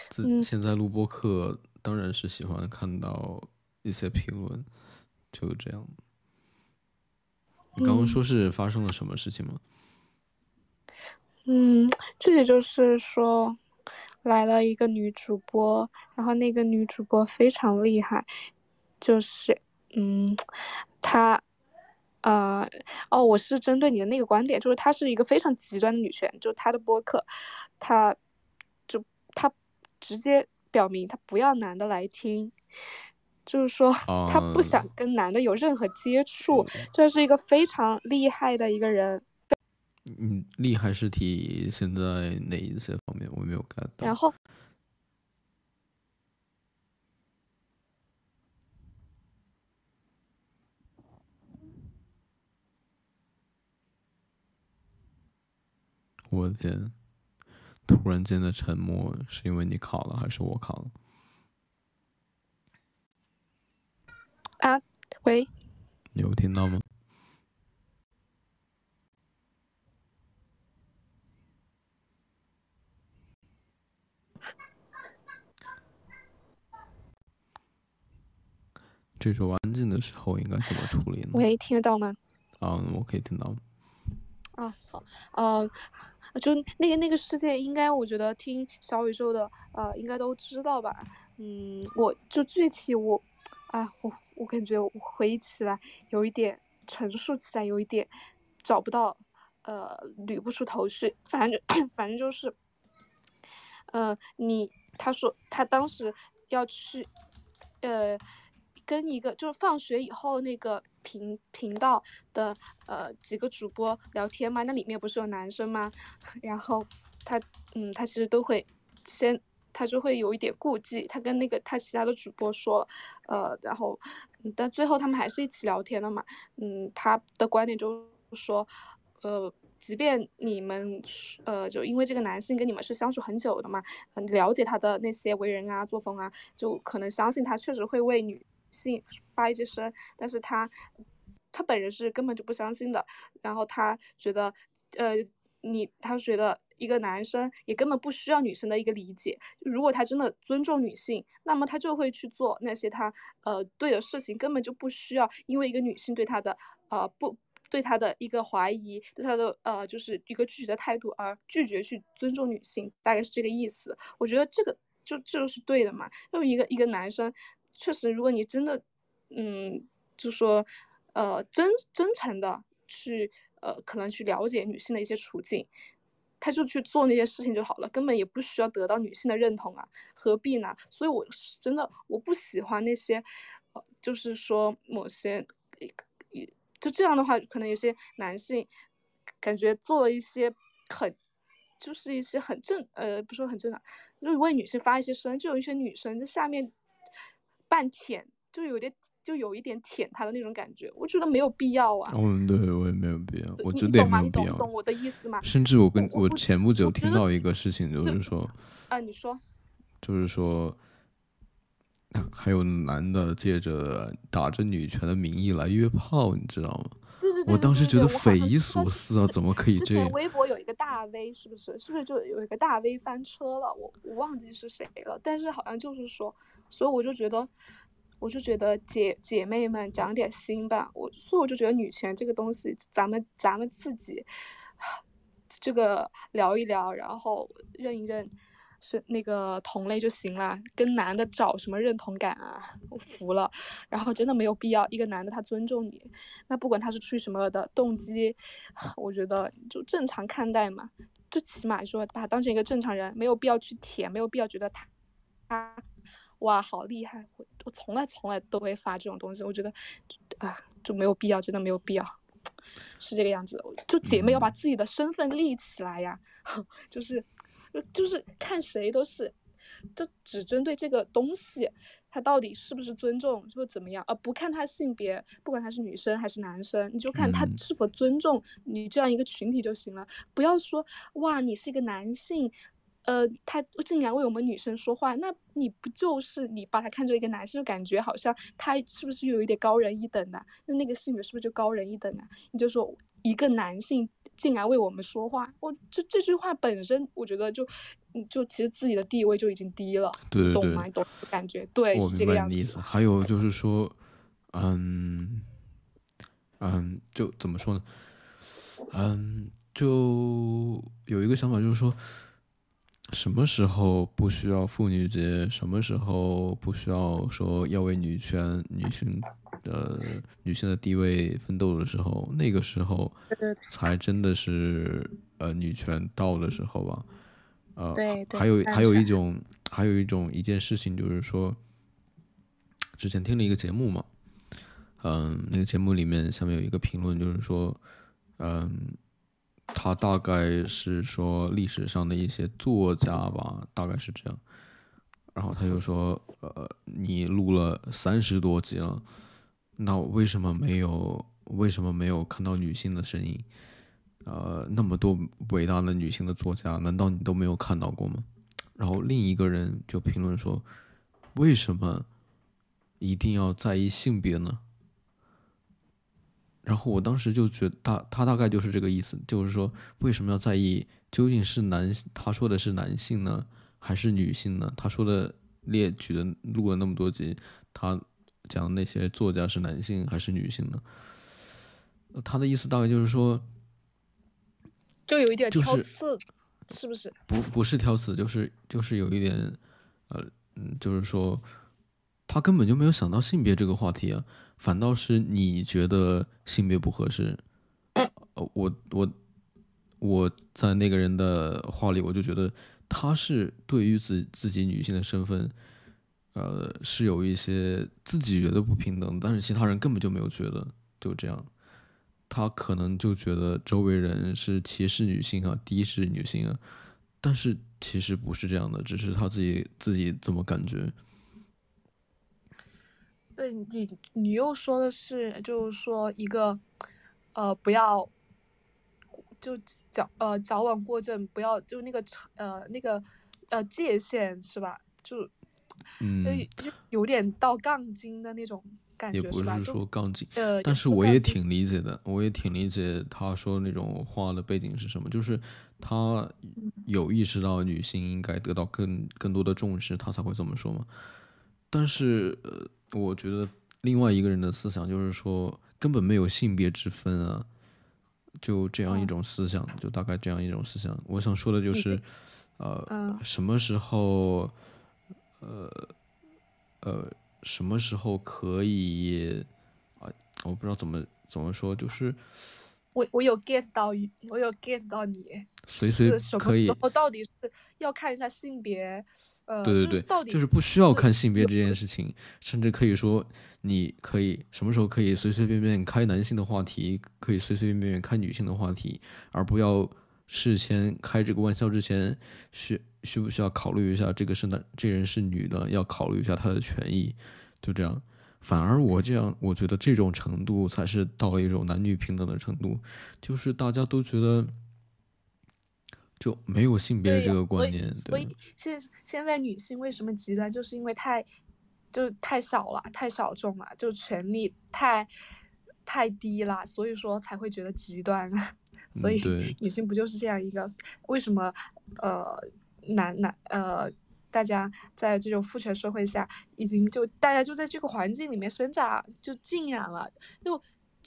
自现在录播课，当然是喜欢看到一些评论，就这样。你刚刚说是发生了什么事情吗？嗯，具体就是说，来了一个女主播，然后那个女主播非常厉害，就是，嗯，她。呃，哦，我是针对你的那个观点，就是她是一个非常极端的女权，就她的播客，她就她直接表明她不要男的来听，就是说她不想跟男的有任何接触，这是一个非常厉害的一个人。嗯，厉害是体现在哪一些方面？我没有 get 到。然后。我的天！突然间的沉默，是因为你考了还是我考了？啊，喂，你有听到吗？这种安静的时候应该怎么处理呢？喂，听得到吗？嗯，我可以听到。啊，好，呃。就那个那个事件，应该我觉得听小宇宙的呃，应该都知道吧？嗯，我就具体我，啊，我我感觉我回忆起来有一点，陈述起来有一点找不到，呃，捋不出头绪。反正反正就是，呃，你他说他当时要去，呃。跟一个就是放学以后那个频频道的呃几个主播聊天嘛，那里面不是有男生吗？然后他嗯，他其实都会先他就会有一点顾忌，他跟那个他其他的主播说了，呃，然后但最后他们还是一起聊天了嘛。嗯，他的观点就是说，呃，即便你们呃就因为这个男性跟你们是相处很久的嘛，很了解他的那些为人啊作风啊，就可能相信他确实会为女。信发一些声，但是他他本人是根本就不相信的。然后他觉得，呃，你他觉得一个男生也根本不需要女生的一个理解。如果他真的尊重女性，那么他就会去做那些他呃对的事情，根本就不需要因为一个女性对他的呃不对他的一个怀疑，对他的呃就是一个拒绝的态度而拒绝去尊重女性，大概是这个意思。我觉得这个就这个是对的嘛，就一个一个男生。确实，如果你真的，嗯，就说，呃，真真诚的去，呃，可能去了解女性的一些处境，他就去做那些事情就好了，根本也不需要得到女性的认同啊，何必呢？所以我是真的，我不喜欢那些，呃，就是说某些，就这样的话，可能有些男性感觉做了一些很，就是一些很正，呃，不说很正常，就为女性发一些声，就有一些女生在下面。半舔就有点，就有一点舔他的那种感觉，我觉得没有必要啊。嗯，对我也没有必要，我觉得也没有必要。懂我的意思吗？甚至我跟我前不久听到一个事情，就是说，啊，你说，就是说，还有男的借着打着女权的名义来约炮，你知道吗？对对对，我当时觉得匪夷所思啊，怎么可以这样？微博有一个大 V，是不是？是不是就有一个大 V 翻车了？我我忘记是谁了，但是好像就是说。所以我就觉得，我就觉得姐姐妹们长点心吧。我所以我就觉得女权这个东西，咱们咱们自己这个聊一聊，然后认一认是那个同类就行了。跟男的找什么认同感啊？我服了。然后真的没有必要，一个男的他尊重你，那不管他是出于什么的动机，我觉得就正常看待嘛。就起码说把他当成一个正常人，没有必要去舔，没有必要觉得他他。哇，好厉害！我我从来从来都会发这种东西，我觉得，啊，就没有必要，真的没有必要。是这个样子。就姐妹要把自己的身份立起来呀，就是就是看谁都是，就只针对这个东西。他到底是不是尊重，或怎么样？而不看他性别，不管他是女生还是男生，你就看他是否尊重你这样一个群体就行了。不要说哇，你是一个男性，呃，他竟然为我们女生说话，那你不就是你把他看作一个男生，就感觉好像他是不是有一点高人一等的？那那个性别是不是就高人一等啊？你就说一个男性竟然为我们说话，我这这句话本身，我觉得就。就其实自己的地位就已经低了，对对对，懂吗？懂感觉？对，是这个样子。还有就是说，嗯嗯，就怎么说呢？嗯，就有一个想法，就是说，什么时候不需要妇女节？什么时候不需要说要为女权、女性的女性的地位奋斗的时候？那个时候才真的是呃女权到的时候吧。呃，还有还有一种，还有一种一件事情，就是说，之前听了一个节目嘛，嗯，那个节目里面下面有一个评论，就是说，嗯，他大概是说历史上的一些作家吧，大概是这样，然后他就说，呃，你录了三十多集了，那为什么没有为什么没有看到女性的声音？呃，那么多伟大的女性的作家，难道你都没有看到过吗？然后另一个人就评论说：“为什么一定要在意性别呢？”然后我当时就觉得他他大概就是这个意思，就是说为什么要在意究竟是男他说的是男性呢，还是女性呢？他说的列举的录了那么多集，他讲的那些作家是男性还是女性呢？他的意思大概就是说。就有一点挑刺，是不是？不，不是挑刺，就是就是有一点，呃，嗯，就是说，他根本就没有想到性别这个话题啊，反倒是你觉得性别不合适。呃，我我我在那个人的话里，我就觉得他是对于自自己女性的身份，呃，是有一些自己觉得不平等，但是其他人根本就没有觉得，就这样。他可能就觉得周围人是歧视女性啊，敌视女性啊，但是其实不是这样的，只是他自己自己这么感觉。对你，你又说的是，就是说一个，呃，不要，就矫呃矫枉过正，不要就那个呃那个呃界限是吧？就嗯，就有点到杠精的那种感觉。也不是说杠精，呃，但是我也挺理解的，我也挺理解他说那种话的背景是什么，就是他有意识到女性应该得到更更多的重视，他才会这么说嘛。但是，呃，我觉得另外一个人的思想就是说根本没有性别之分啊，就这样一种思想，就大概这样一种思想。我想说的就是，呃，什么时候，呃，呃。什么时候可以啊？我不知道怎么怎么说，就是我我有 get 到，我有 get 到你，随随可以。然后到底是要看一下性别，呃，对对对，到底就是不需要看性别这件事情，甚至可以说，你可以什么时候可以随随便便开男性的话题，可以随随便便开女性的话题，而不要事先开这个玩笑之前需。需不需要考虑一下这个是男，这人是女的，要考虑一下她的权益，就这样。反而我这样，我觉得这种程度才是到了一种男女平等的程度，就是大家都觉得就没有性别这个观念。所以现现在女性为什么极端，就是因为太就太少了，太小众了，就权力太太低了，所以说才会觉得极端。所以女性不就是这样一个？为什么呃？男男呃，大家在这种父权社会下，已经就大家就在这个环境里面生长，就浸染了，就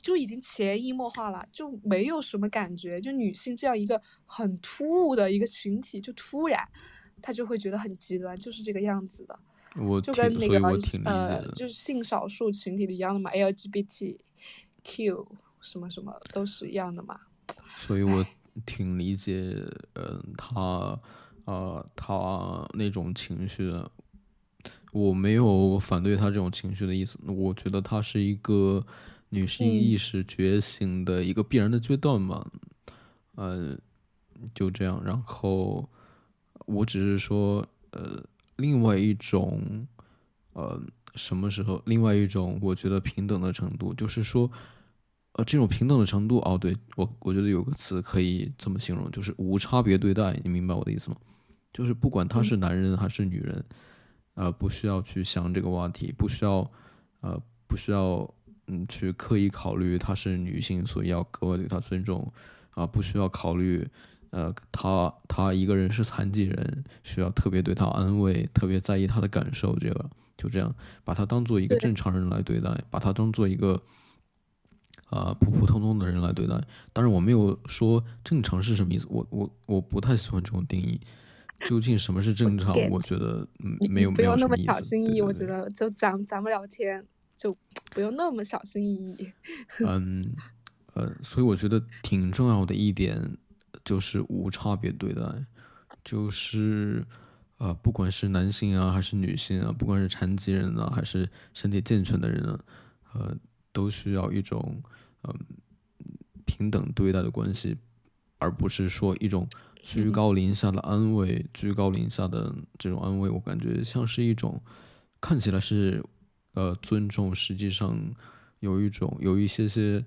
就已经潜移默化了，就没有什么感觉。就女性这样一个很突兀的一个群体，就突然，她就会觉得很极端，就是这个样子的。我就跟那个呃，就是性少数群体的一样的嘛，LGBTQ 什么什么都是一样的嘛。所以我挺理解，嗯，他。呃，他那种情绪的，我没有反对他这种情绪的意思。我觉得他是一个女性意识觉醒的一个必然的阶段嘛，呃，就这样。然后我只是说，呃，另外一种，呃，什么时候？另外一种，我觉得平等的程度，就是说，呃，这种平等的程度，哦，对我，我觉得有个词可以这么形容，就是无差别对待。你明白我的意思吗？就是不管他是男人还是女人，呃，不需要去想这个话题，不需要，呃，不需要。嗯，去刻意考虑她是女性，所以要格外对她尊重，啊，不需要考虑，呃，她她一个人是残疾人，需要特别对她安慰，特别在意她的感受，这个就这样，把她当做一个正常人来对待，把她当做一个，啊，普普通通的人来对待。当然，我没有说正常是什么意思，我我我不太喜欢这种定义。究竟什么是正常？我觉得嗯，没有没有那么小心翼翼。我觉得就咱咱们聊天。就不用那么小心翼翼。嗯，呃，所以我觉得挺重要的一点就是无差别对待，就是呃，不管是男性啊，还是女性啊，不管是残疾人啊，还是身体健全的人啊，呃，都需要一种嗯平等对待的关系，而不是说一种居高临下的安慰，居高临下的这种安慰，我感觉像是一种看起来是。呃，尊重实际上有一种有一些些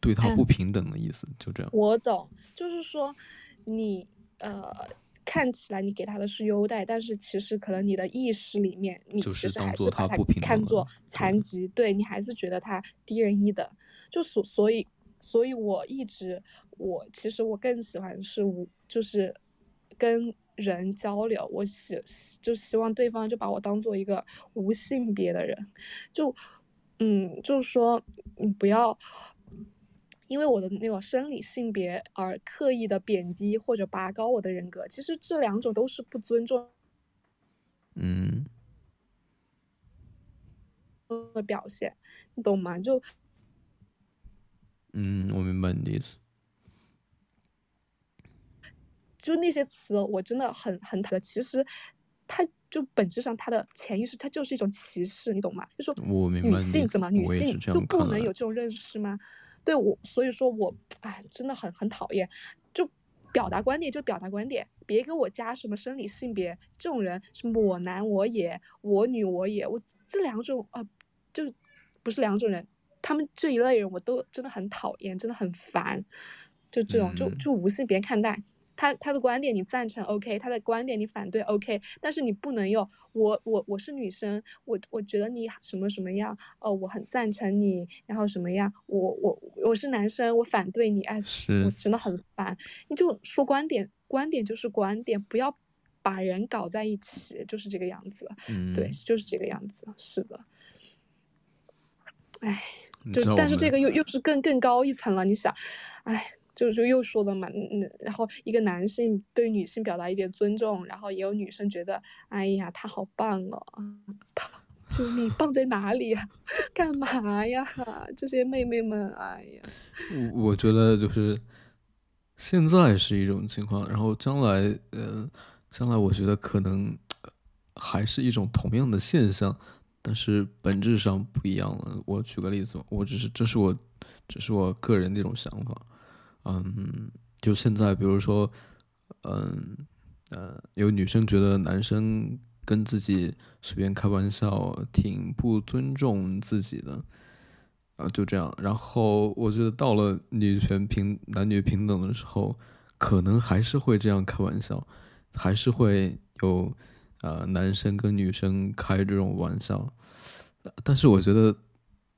对他不平等的意思，就这样。我懂，就是说你呃看起来你给他的是优待，但是其实可能你的意识里面，你其实还是把他看作残疾，对你还是觉得他低人一等。就所所以，所以我一直我其实我更喜欢是无就是跟。人交流，我希就希望对方就把我当做一个无性别的人，就嗯，就是说你不要因为我的那个生理性别而刻意的贬低或者拔高我的人格。其实这两种都是不尊重，嗯，的表现，你懂吗？就嗯，我明白你的意思。就那些词，我真的很很讨厌。其实，它就本质上，它的潜意识，它就是一种歧视，你懂吗？就说女性怎么女性就不能有这种认识吗？对我，所以说我哎，真的很很讨厌。就表达观点就表达观点，别给我加什么生理性别。这种人什么我男我也，我女我也，我这两种啊，就不是两种人。他们这一类人，我都真的很讨厌，真的很烦。就这种，就就无性别看待。他他的观点你赞成 OK，他的观点你反对 OK，但是你不能用我我我是女生，我我觉得你什么什么样哦，我很赞成你，然后什么样，我我我是男生，我反对你，哎，我真的很烦。你就说观点，观点就是观点，不要把人搞在一起，就是这个样子。嗯，对，就是这个样子，是的。哎，就但是这个又又是更更高一层了，你想，哎。就就又说了嘛，嗯，然后一个男性对女性表达一点尊重，然后也有女生觉得，哎呀，他好棒哦，救命，棒在哪里呀？干嘛呀？这些妹妹们，哎呀，我我觉得就是现在是一种情况，然后将来，呃，将来我觉得可能还是一种同样的现象，但是本质上不一样了。我举个例子，我只是这是我只是我个人的一种想法。嗯，就现在，比如说，嗯，呃，有女生觉得男生跟自己随便开玩笑，挺不尊重自己的，啊，就这样。然后我觉得到了女权平、男女平等的时候，可能还是会这样开玩笑，还是会有呃男生跟女生开这种玩笑。但是我觉得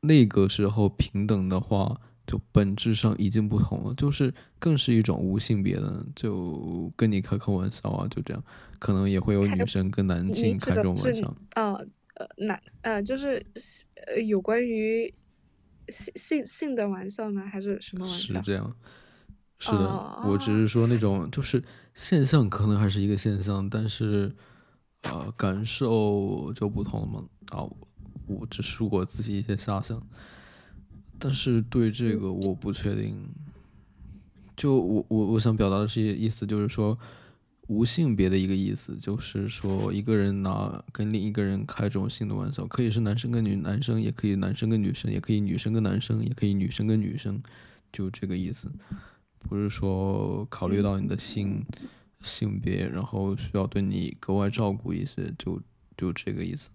那个时候平等的话。就本质上已经不同了，就是更是一种无性别的，就跟你开开玩笑啊，就这样，可能也会有女生跟男性开这种玩笑。呃呃，男呃就是呃有关于性性性的玩笑呢？还是什么玩笑？是这样，是的，我只是说那种就是现象可能还是一个现象，但是呃感受就不同了嘛。啊，我只是我自己一些遐想。但是对这个我不确定，就我我我想表达的是意思就是说，无性别的一个意思，就是说一个人拿跟另一个人开这种性的玩笑，可以是男生跟女男生，也可以男生跟女生，也可以女生跟男生，也可以女生跟女生，就这个意思，不是说考虑到你的性性别，然后需要对你格外照顾一些，就就这个意思。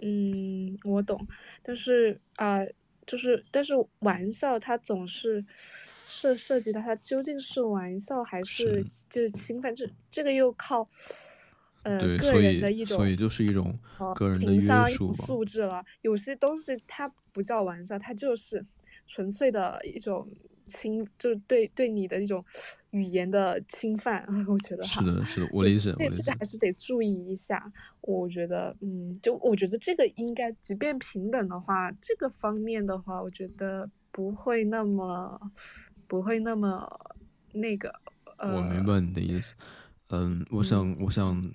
嗯，我懂，但是啊。就是，但是玩笑它总是涉涉及到它究竟是玩笑还是就是侵犯，这这个又靠呃个人的一种，所以就是一种个人的约束素质了。有些东西它不叫玩笑，它就是纯粹的一种。侵就是对对你的一种语言的侵犯，我觉得是的，是的，我理解。这这个还是得注意一下。我觉得，嗯，就我觉得这个应该，即便平等的话，这个方面的话，我觉得不会那么不会那么那个。我明白你的意思。嗯，我想，我想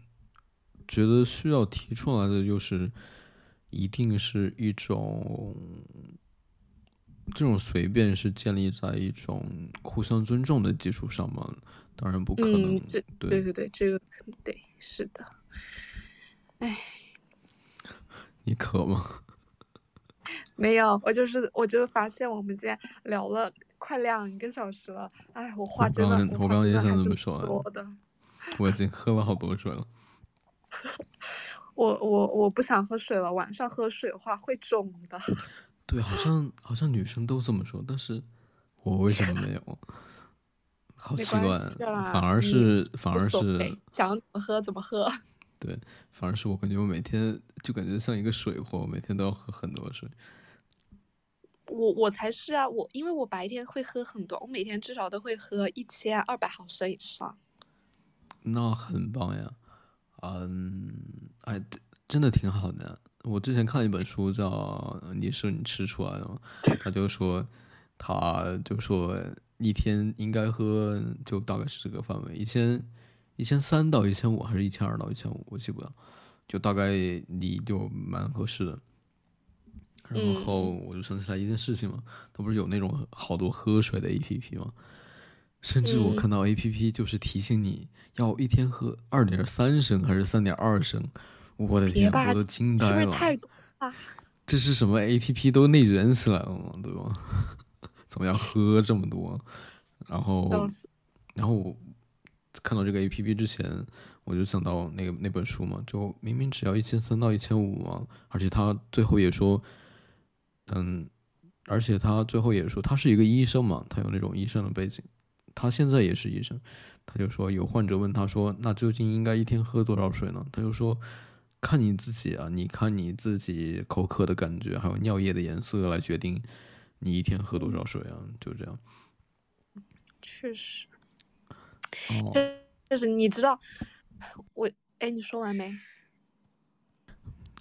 觉得需要提出来的就是，一定是一种。这种随便是建立在一种互相尊重的基础上吗？当然不可能。对对对对，这个肯定是的。哎，你渴吗？没有，我就是我就是发现我们今天聊了快两个小时了。哎，我话真的，我刚刚也想这么说我的。我已经喝了好多水了。我我我不想喝水了，晚上喝水的话会肿的。对，好像好像女生都这么说，但是我为什么没有？好奇怪，反而是反而是想怎么喝怎么喝。对，反而是我感觉我每天就感觉像一个水货，每天都要喝很多水。我我才是啊，我因为我白天会喝很多，我每天至少都会喝一千二百毫升以上。那很棒呀，嗯，哎，真的挺好的。我之前看一本书，叫《你是你吃出来的》，他就说，他就说一天应该喝，就大概是这个范围，一千一千三到一千五，还是一千二到一千五，我记不得，就大概你就蛮合适的。然后我就想起来一件事情嘛，他不是有那种好多喝水的 A P P 吗？甚至我看到 A P P 就是提醒你要一天喝二点三升还是三点二升。我的天，我都惊呆了！太多这是什么 A P P 都内卷起来了吗？对吧？怎么要喝这么多？然后，然后我看到这个 A P P 之前，我就想到那个那本书嘛，就明明只要一千三到一千五嘛，而且他最后也说，嗯，而且他最后也说他是一个医生嘛，他有那种医生的背景，他现在也是医生，他就说有患者问他说，那究竟应该一天喝多少水呢？他就说。看你自己啊，你看你自己口渴的感觉，还有尿液的颜色来决定你一天喝多少水啊，就这样。确实。哦。就是你知道，我哎，你说完没？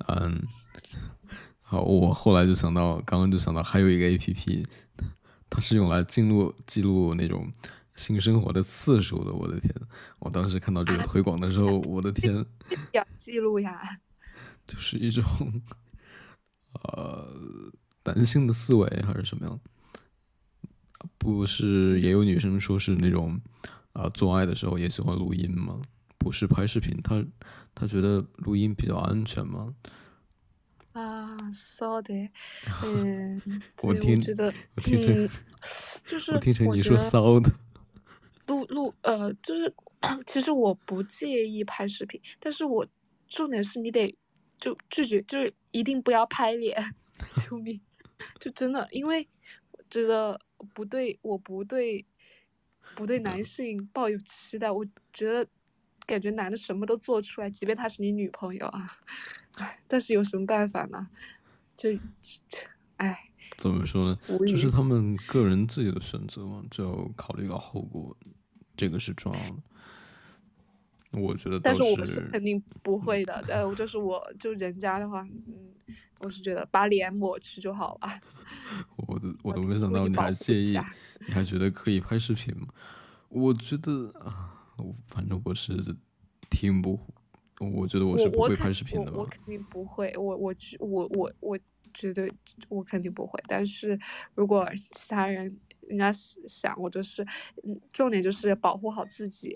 嗯。好，我后来就想到，刚刚就想到还有一个 A P P，它是用来记录记录那种。性生活的次数的，我的天！我当时看到这个推广的时候，我的天！要记录呀，就是一种呃男性的思维还是什么样？不是也有女生说是那种啊做爱的时候也喜欢录音吗？不是拍视频，他他觉得录音比较安全吗？啊，骚的，嗯，我听觉得，嗯，就是我听成你说骚的。录录呃，就是其实我不介意拍视频，但是我重点是你得就拒绝，就是一定不要拍脸，救命！就真的，因为我觉得不对，我不对，不对男性抱有期待。我觉得感觉男的什么都做出来，即便他是你女朋友啊，唉，但是有什么办法呢？就唉。怎么说呢？就是他们个人自己的选择嘛，就要考虑到后果，这个是重要的。我觉得，但是我是肯定不会的。呃，就是我就人家的话，嗯，我是觉得把脸抹去就好了。我都我都没想到你还介意，你还觉得可以拍视频吗？我觉得啊，我反正我是听不，我觉得我是不会拍视频的。我肯定不会，我我去我我我。绝对，我肯定不会。但是如果其他人人家想，我就是，嗯，重点就是保护好自己。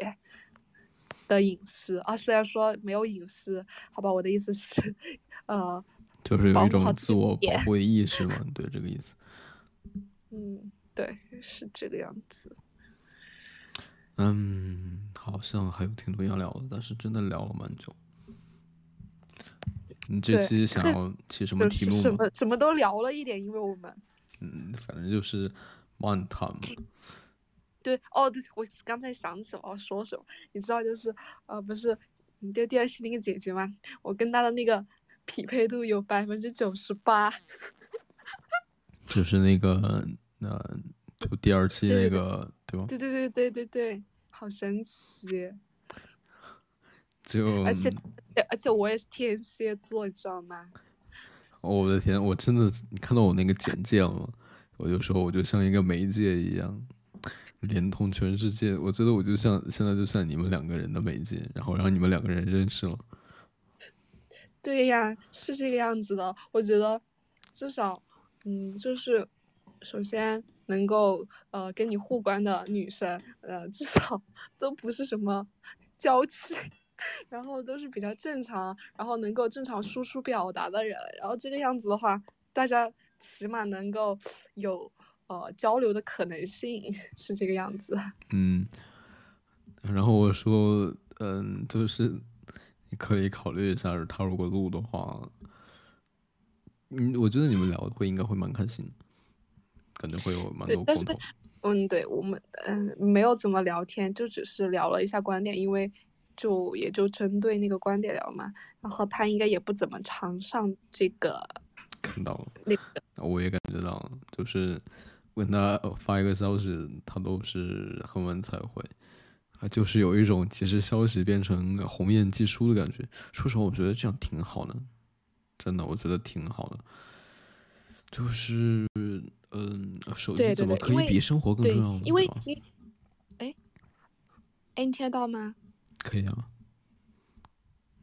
的隐私啊。虽然说没有隐私，好吧，我的意思是，呃，就是有一种自我保护的意识嘛，对这个意思。嗯，对，是这个样子。嗯，好像还有挺多要聊的，但是真的聊了蛮久。你这对期想要起什么题目吗？么什么都聊了一点，因为我们嗯，反正就是漫谈嘛。对哦，对，我刚才想起我要说什么，你知道就是呃，不是你对第二期那个姐姐吗？我跟她的那个匹配度有百分之九十八。就是那个呃，就第二期对对对那个，对吧？对对对对对对，好神奇！就 而且而且我也是天蝎座，你知道吗？哦我的天，我真的，你看到我那个简介了吗？我就说，我就像一个媒介一样，连通全世界。我觉得我就像现在就像你们两个人的媒介，然后让你们两个人认识了。对呀，是这个样子的。我觉得至少，嗯，就是首先能够呃跟你互关的女生，呃，至少都不是什么娇气，然后都是比较正常，然后能够正常输出表达的人。然后这个样子的话，大家起码能够有呃交流的可能性，是这个样子。嗯，然后我说，嗯，就是你可以考虑一下，他如果录的话，嗯，我觉得你们聊会应该会蛮开心的，感觉会有蛮对但是多共同。嗯，对我们嗯没有怎么聊天，就只是聊了一下观点，因为就也就针对那个观点聊嘛。然后他应该也不怎么常上这个 看到了，那个，我也感觉到了，就是问他发一个消息，他都是很晚才回，啊，就是有一种其实消息变成鸿雁寄书的感觉。说实话，我觉得这样挺好的，真的，我觉得挺好的。就是，嗯，手机怎么可以比生活更重要呢？，因为哎，哎，你听得到吗？可以啊，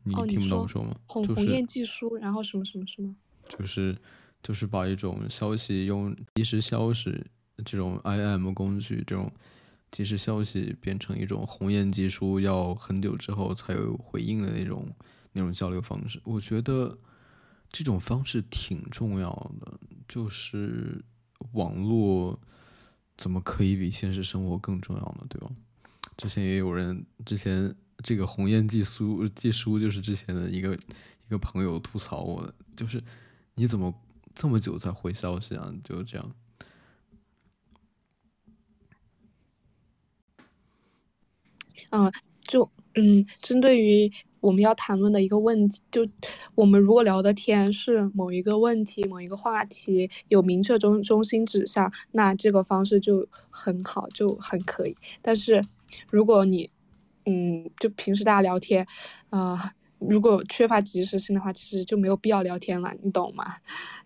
你听不懂说我说吗？鸿鸿就是雁寄书，然后什么什么什么？就是就是把一种消息用即时消息这种 IM 工具这种即时消息变成一种鸿雁寄书，要很久之后才有回应的那种那种交流方式。我觉得这种方式挺重要的，就是网络怎么可以比现实生活更重要呢？对吧？之前也有人之前这个鸿雁寄书寄书就是之前的一个一个朋友吐槽我的，就是你怎么这么久才回消息啊？就这样。嗯，就嗯，针对于我们要谈论的一个问题，就我们如果聊的天是某一个问题、某一个话题有明确中中心指向，那这个方式就很好，就很可以。但是如果你嗯，就平时大家聊天，呃，如果缺乏及时性的话，其实就没有必要聊天了，你懂吗？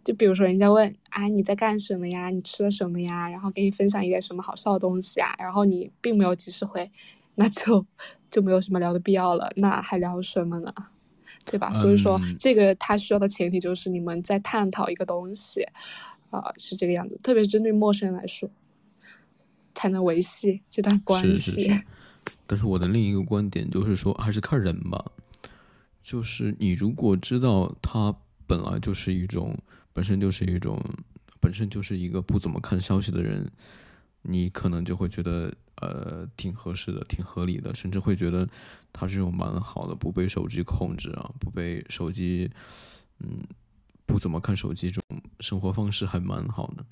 就比如说人家问，啊你在干什么呀？你吃了什么呀？然后给你分享一点什么好笑的东西啊，然后你并没有及时回，那就就没有什么聊的必要了，那还聊什么呢？对吧？所以说嗯，这个他需要的前提就是你们在探讨一个东西，啊、是这个样子。特别是针对陌生人来说，才能维系这段关是系。是是。但是我的另一个观点就是说，还是看人吧。就是你如果知道他本来就是一种，本身就是一种，本身就是一个不怎么看消息的人，你可能就会觉得呃挺合适的，挺合理的，甚至会觉得他是种蛮好的，不被手机控制啊，不被手机，嗯，不怎么看手机这种生活方式还蛮好的。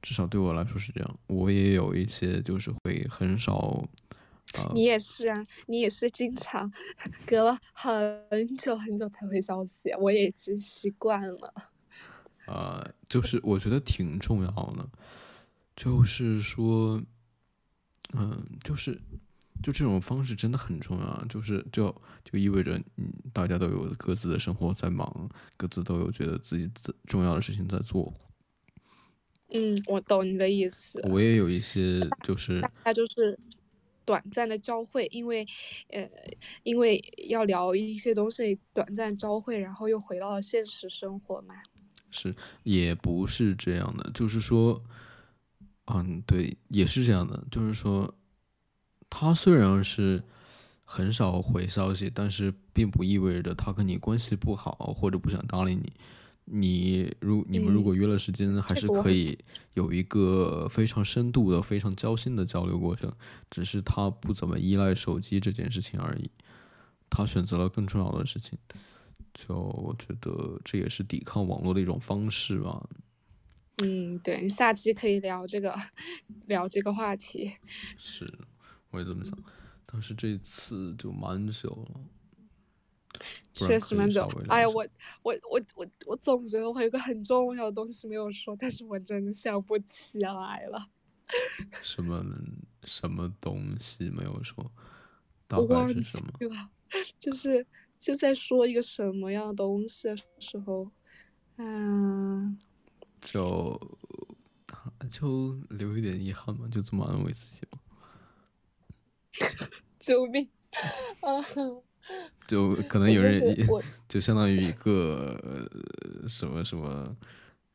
至少对我来说是这样。我也有一些就是会很少。啊你也是啊，你也是经常隔了很久很久才回消息，我也已经习惯了。呃、就是我觉得挺重要的，就是说，嗯，就是就这种方式真的很重要啊，就是就就意味着嗯，大家都有各自的生活在忙，各自都有觉得自己重要的事情在做。嗯，我懂你的意思。我也有一些就是大家就是短暂的交汇，因为呃，因为要聊一些东西，短暂交汇，然后又回到了现实生活嘛。是也不是这样的，就是说，嗯，对，也是这样的，就是说，他虽然是很少回消息，但是并不意味着他跟你关系不好或者不想搭理你。你如你们如果约了时间，还是可以有一个非常深度的、非常交心的交流过程。只是他不怎么依赖手机这件事情而已，他选择了更重要的事情。就我觉得这也是抵抗网络的一种方式吧。嗯，对，下期可以聊这个，聊这个话题。是，我也这么想。但是这次就蛮久了。确实蛮久。哎呀，我我我我我总觉得我有个很重要的东西没有说，但是我真的想不起来了。什么什么东西没有说？大概是什么？就是就在说一个什么样的东西的时候，嗯，就就留一点遗憾嘛，就这么安慰自己嘛。救命！啊。就 可能有人就相当于一个什么什么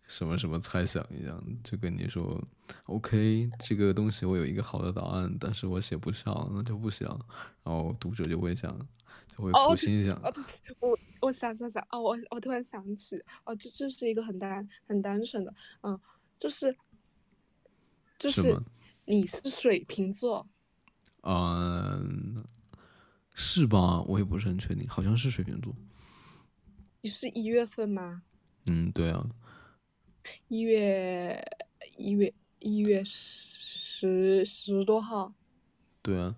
什么什么猜想一样，就跟你说，OK，这个东西我有一个好的答案，但是我写不下了，那就不写了。然后读者就会想，就会苦心想。哦，我我想想想，哦，我我突然想起，哦，这这是一个很单很单纯的，嗯，就是就是你是水瓶座，嗯。是吧？我也不是很确定，好像是水瓶座。你是一月份吗？嗯，对啊。一月一月一月十十多号。对啊，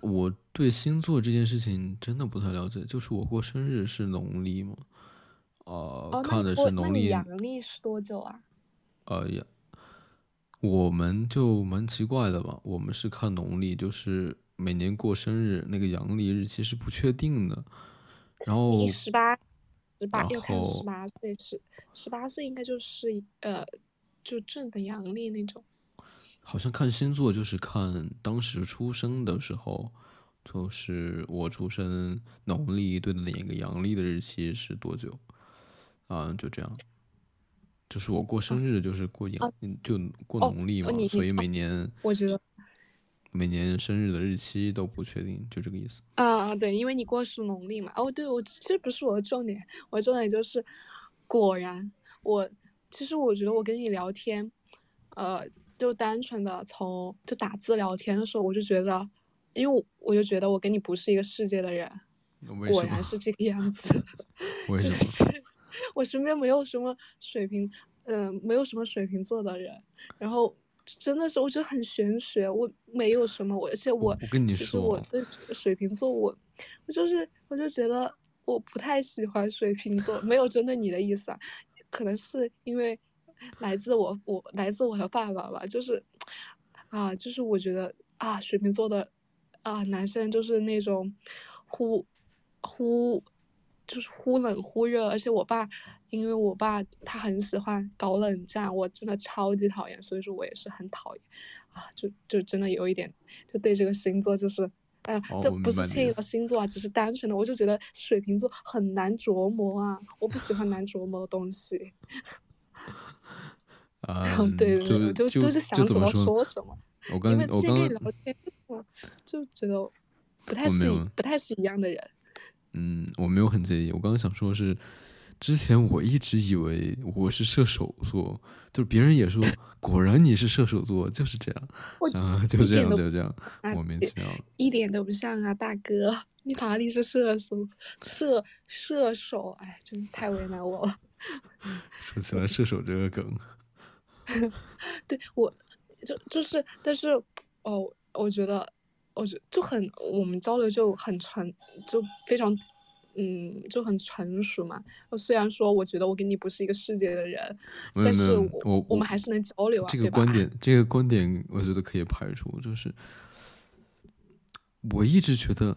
我对星座这件事情真的不太了解。就是我过生日是农历吗？哦，看的是农历。阳历是多久啊？呃呀，我们就蛮奇怪的吧？我们是看农历，就是。每年过生日那个阳历日期是不确定的，然后十八十八要看十八岁是十八岁应该就是呃就正的阳历那种。好像看星座就是看当时出生的时候，就是我出生农历对的那个阳历的日期是多久啊？就这样，就是我过生日就是过阳就过农历嘛，所以每年我觉得。每年生日的日期都不确定，就这个意思。啊啊，对，因为你过是农历嘛。哦，对，我这不是我的重点，我的重点就是，果然，我其实我觉得我跟你聊天，呃，就单纯的从就打字聊天的时候，我就觉得，因为我就觉得我跟你不是一个世界的人，果然是这个样子。为什么？我身边没有什么水瓶，嗯，没有什么水瓶座的人，然后。真的是，我觉得很玄学。我没有什么，我而且我，我跟你说，我对水瓶座，我我就是，我就觉得我不太喜欢水瓶座。没有针对你的意思啊，可能是因为来自我，我来自我的爸爸吧。就是啊，就是我觉得啊，水瓶座的啊男生就是那种忽忽。就是忽冷忽热，而且我爸，因为我爸他很喜欢搞冷战，我真的超级讨厌，所以说我也是很讨厌，啊，就就真的有一点，就对这个星座就是，哎，这不是轻易的星座啊，只是单纯的，我就觉得水瓶座很难琢磨啊，我不喜欢难琢磨的东西。啊，对对对，就就是想怎么说什么，我刚我刚聊天，就觉得不太是不太是一样的人。嗯，我没有很介意。我刚刚想说的是，之前我一直以为我是射手座，就是别人也说，果然你是射手座，就是这样啊，就这样，就这样，莫名其妙，一点都不像啊，大哥，你哪里是射手？射射手，哎，真的太为难我了。说起来射手这个梗，对我就就是，但是哦，我觉得。我觉就很，我们交流就很成，就非常，嗯，就很成熟嘛。虽然说，我觉得我跟你不是一个世界的人，但是我我们还是能交流啊。这个观点，这个观点，我觉得可以排除。就是我一直觉得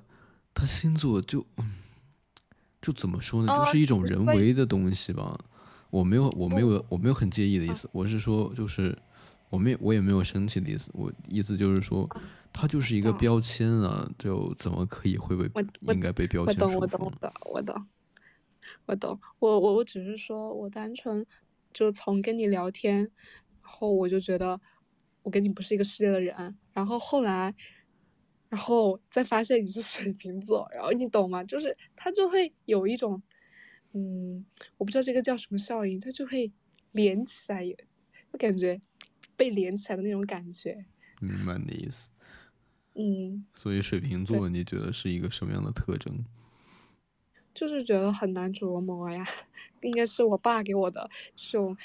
他星座就，就怎么说呢，就是一种人为的东西吧。我没有，我没有，我没有很介意的意思。我是说，就是我没，我也没有生气的意思。我意思就是说。它就是一个标签啊，就怎么可以会被应该被标签我懂，我懂，我懂，我懂。我我我只是说，我单纯就从跟你聊天，然后我就觉得我跟你不是一个世界的人。然后后来，然后再发现你是水瓶座，然后你懂吗？就是他就会有一种，嗯，我不知道这个叫什么效应，他就会连起来，就感觉被连起来的那种感觉。明白你的意思。嗯，所以水瓶座你觉得是一个什么样的特征？就是觉得很难琢磨呀，应该是我爸给我的这种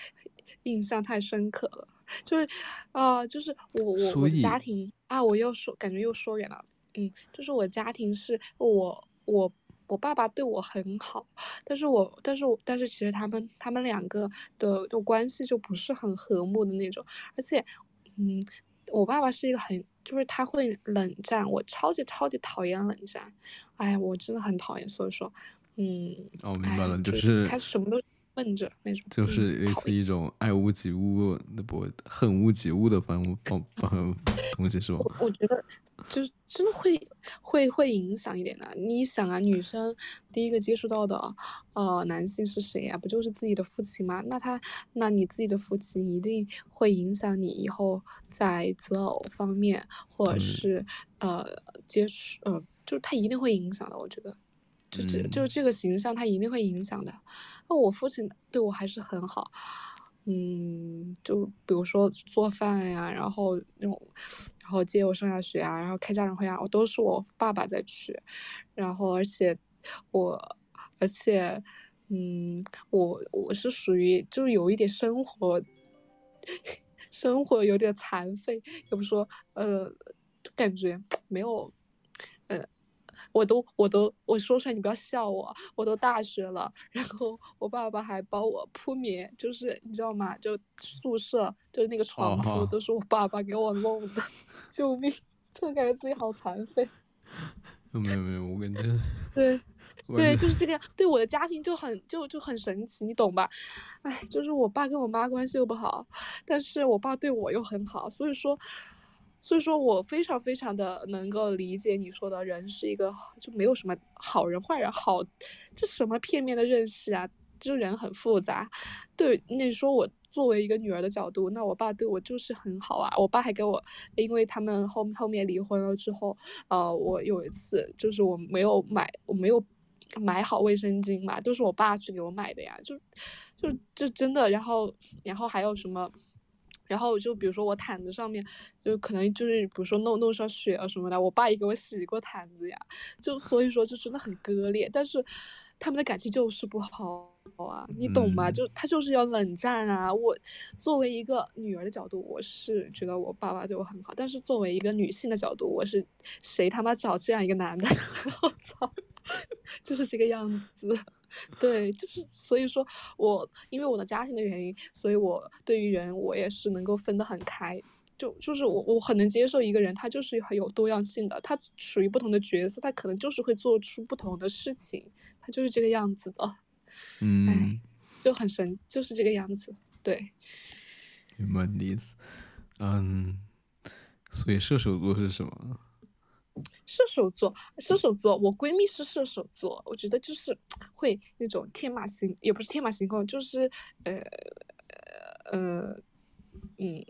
印象太深刻了。就是啊，就是我我我家庭啊，我又说感觉又说远了。嗯，就是我家庭是我我我爸爸对我很好，但是我但是我但是其实他们他们两个的就关系就不是很和睦的那种，而且嗯，我爸爸是一个很就是他会冷战，我超级超级讨厌冷战，哎，我真的很讨厌，所以说嗯，哦，明白了，就是他什么都。闷着那种，就是类似一种爱屋及乌的不恨屋及乌的方方方东西是吧？我觉得就是真的会会会影响一点的。你想啊，女生第一个接触到的呃男性是谁呀？不就是自己的父亲吗？那他那你自己的父亲一定会影响你以后在择偶方面，或者是呃接触呃，就他一定会影响的。我觉得。就这就这个形象，他一定会影响的。那我父亲对我还是很好，嗯，就比如说做饭呀，然后那种，然后接我上下学啊，然后开家长会啊，我都是我爸爸在去。然后而且我，而且，嗯，我我是属于就是有一点生活，生活有点残废，也不说，呃，感觉没有。我都我都我说出来你不要笑我，我都大学了，然后我爸爸还帮我铺棉，就是你知道吗？就宿舍就是那个床铺都是我爸爸给我弄的，救命！突然感觉自己好残废。没有没有，我感觉 对对就是这个样，对我的家庭就很就就很神奇，你懂吧？哎，就是我爸跟我妈关系又不好，但是我爸对我又很好，所以说。所以说我非常非常的能够理解你说的人是一个就没有什么好人坏人好，这什么片面的认识啊？就人很复杂。对，你说我作为一个女儿的角度，那我爸对我就是很好啊。我爸还给我，因为他们后后面离婚了之后，呃，我有一次就是我没有买，我没有买好卫生巾嘛，都是我爸去给我买的呀。就就就真的，然后然后还有什么？然后就比如说我毯子上面，就可能就是比如说弄弄上血啊什么的，我爸也给我洗过毯子呀，就所以说就真的很割裂。但是他们的感情就是不好啊，你懂吗？就他就是要冷战啊。我作为一个女儿的角度，我是觉得我爸爸对我很好，但是作为一个女性的角度，我是谁他妈找这样一个男的？我操，就是这个样子。对，就是所以说，我因为我的家庭的原因，所以我对于人我也是能够分得很开，就就是我我很能接受一个人，他就是很有多样性的，他属于不同的角色，他可能就是会做出不同的事情，他就是这个样子的，嗯，就很神，就是这个样子，对，明白你的意思，嗯，所以射手座是什么？射手座，射手座，我闺蜜是射手座，我觉得就是会那种天马行，也不是天马行空，就是呃呃嗯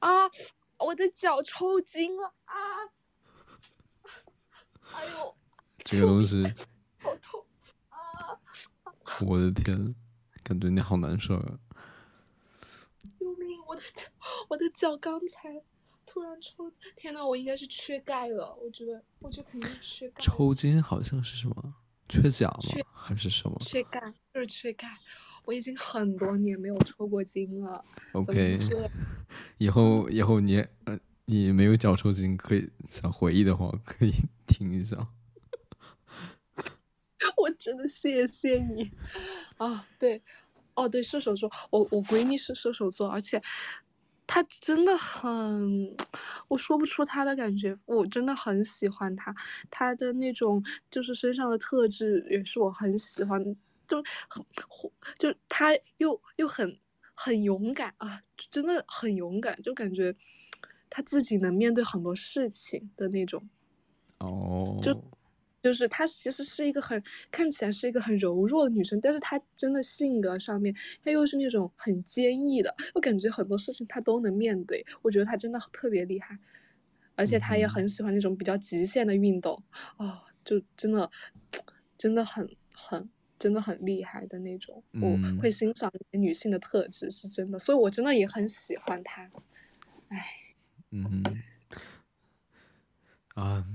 啊，我的脚抽筋了啊！哎呦，这个东西 好痛啊！我的天，感觉你好难受啊！救命！我的脚，我的脚刚才。突然抽，天呐，我应该是缺钙了。我觉得，我觉得肯定是缺钙。抽筋好像是什么？缺钾吗？还是什么？缺钙，就是缺钙。我已经很多年没有抽过筋了。OK，以后以后你呃你没有脚抽筋，可以想回忆的话，可以 听一下。我真的谢谢你啊！对，哦对，射手座，我我闺蜜是射手座，而且。他真的很，我说不出他的感觉，我真的很喜欢他，他的那种就是身上的特质也是我很喜欢，就很，就他又又很很勇敢啊，真的很勇敢，就感觉他自己能面对很多事情的那种，哦，就。就是她其实是一个很看起来是一个很柔弱的女生，但是她真的性格上面，她又是那种很坚毅的。我感觉很多事情她都能面对，我觉得她真的特别厉害。而且她也很喜欢那种比较极限的运动，哦，就真的真的很很真的很厉害的那种，我会欣赏女性的特质是真的，所以我真的也很喜欢她，哎，嗯，啊。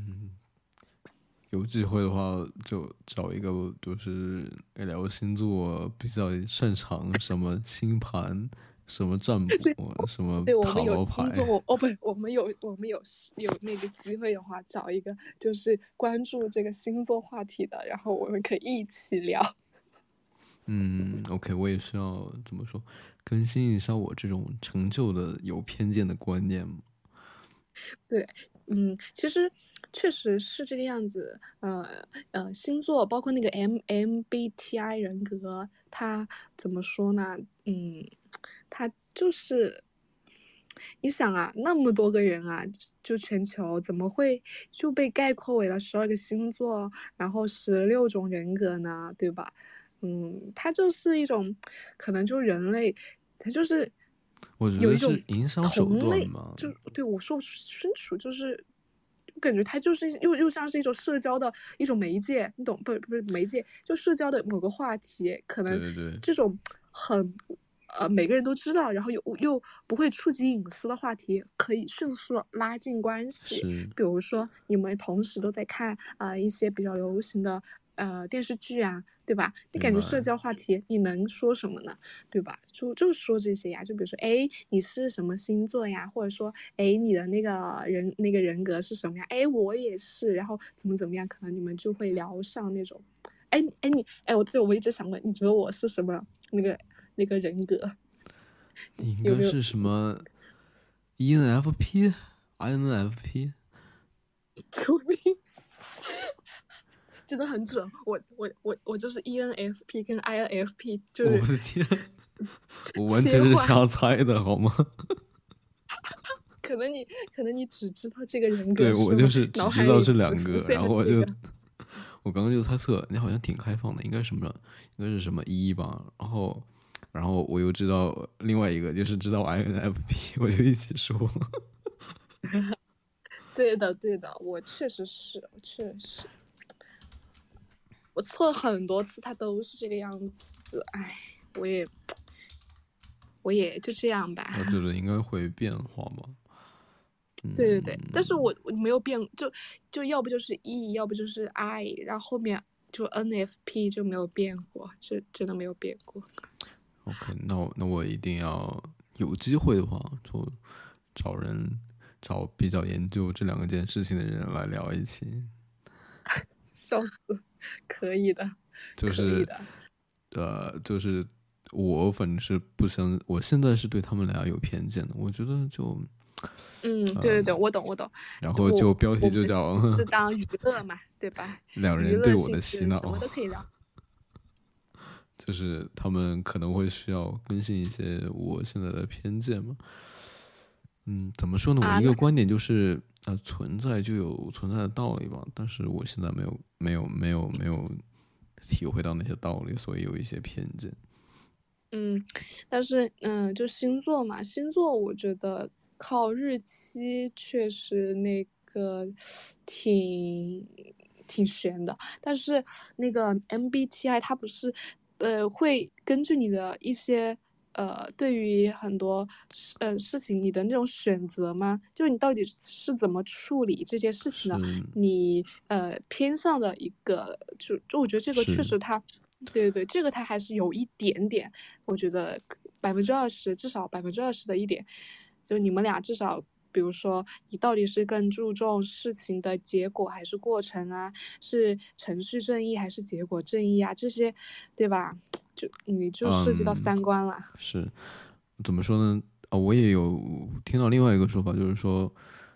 有机会的话，就找一个就是聊星座比较擅长什么星盘、什么占卜、什么塔罗牌。哦，不，我们有我们有有那个机会的话，找一个就是关注这个星座话题的，然后我们可以一起聊。嗯，OK，我也需要怎么说，更新一下我这种成就的有偏见的观念嘛。对，嗯，其实。确实是这个样子，呃呃，星座包括那个 M M B T I 人格，它怎么说呢？嗯，它就是，你想啊，那么多个人啊，就全球怎么会就被概括为了十二个星座，然后十六种人格呢？对吧？嗯，它就是一种，可能就人类，它就是有一种营销手段嘛，就对我说不清楚，就是。感觉它就是又又像是一种社交的一种媒介，你懂不？不是媒介，就社交的某个话题，可能这种很呃每个人都知道，然后又又不会触及隐私的话题，可以迅速拉近关系。比如说你们同时都在看啊一些比较流行的。呃，电视剧啊，对吧？你感觉社交话题你能说什么呢？对吧？就就说这些呀，就比如说，哎，你是什么星座呀？或者说，哎，你的那个人那个人格是什么呀？哎，我也是，然后怎么怎么样？可能你们就会聊上那种，哎哎你哎我对我一直想问，你觉得我是什么那个那个人格？你应该是什么？ENFP，INFP？救命！真的很准，我我我我就是 ENFP 跟 INFP，就是我的天，我完全是瞎猜的好吗？可能你可能你只知道这个人格，对我就是只知道这两个，然后我就我刚刚就猜测你好像挺开放的，应该什么应该是什么一吧，然后然后我又知道另外一个就是知道 INFP，我就一起说。对的对的，我确实是，我确实是。我测了很多次，它都是这个样子。唉，我也，我也就这样吧。我觉得应该会变化吧。对对对，但是我我没有变，就就要不就是 E，要不就是 I，然后后面就 NFP 就没有变过，这真的没有变过。OK，那我那我一定要有机会的话，就找人找比较研究这两个件事情的人来聊一起。笑死。可以的，就是呃，就是我反正是不相，我现在是对他们俩有偏见的。我觉得就，嗯，对对对，我懂我懂。然后就标题就叫就 当娱乐嘛，对吧？两人对我的洗脑，什么都可以聊。就是他们可能会需要更新一些我现在的偏见嘛。嗯，怎么说呢？我一个观点就是。啊，存在就有存在的道理吧，但是我现在没有没有没有没有体会到那些道理，所以有一些偏见。嗯，但是嗯，就星座嘛，星座我觉得靠日期确实那个挺挺悬的，但是那个 MBTI 它不是呃会根据你的一些。呃，对于很多事呃事情，你的那种选择吗？就是你到底是怎么处理这件事情的？你呃偏向的一个，就就我觉得这个确实它，对对对，这个它还是有一点点，我觉得百分之二十，至少百分之二十的一点，就你们俩至少，比如说你到底是更注重事情的结果还是过程啊？是程序正义还是结果正义啊？这些，对吧？就你就涉及到三观了，是怎么说呢？啊，我也有听到另外一个说法，就是说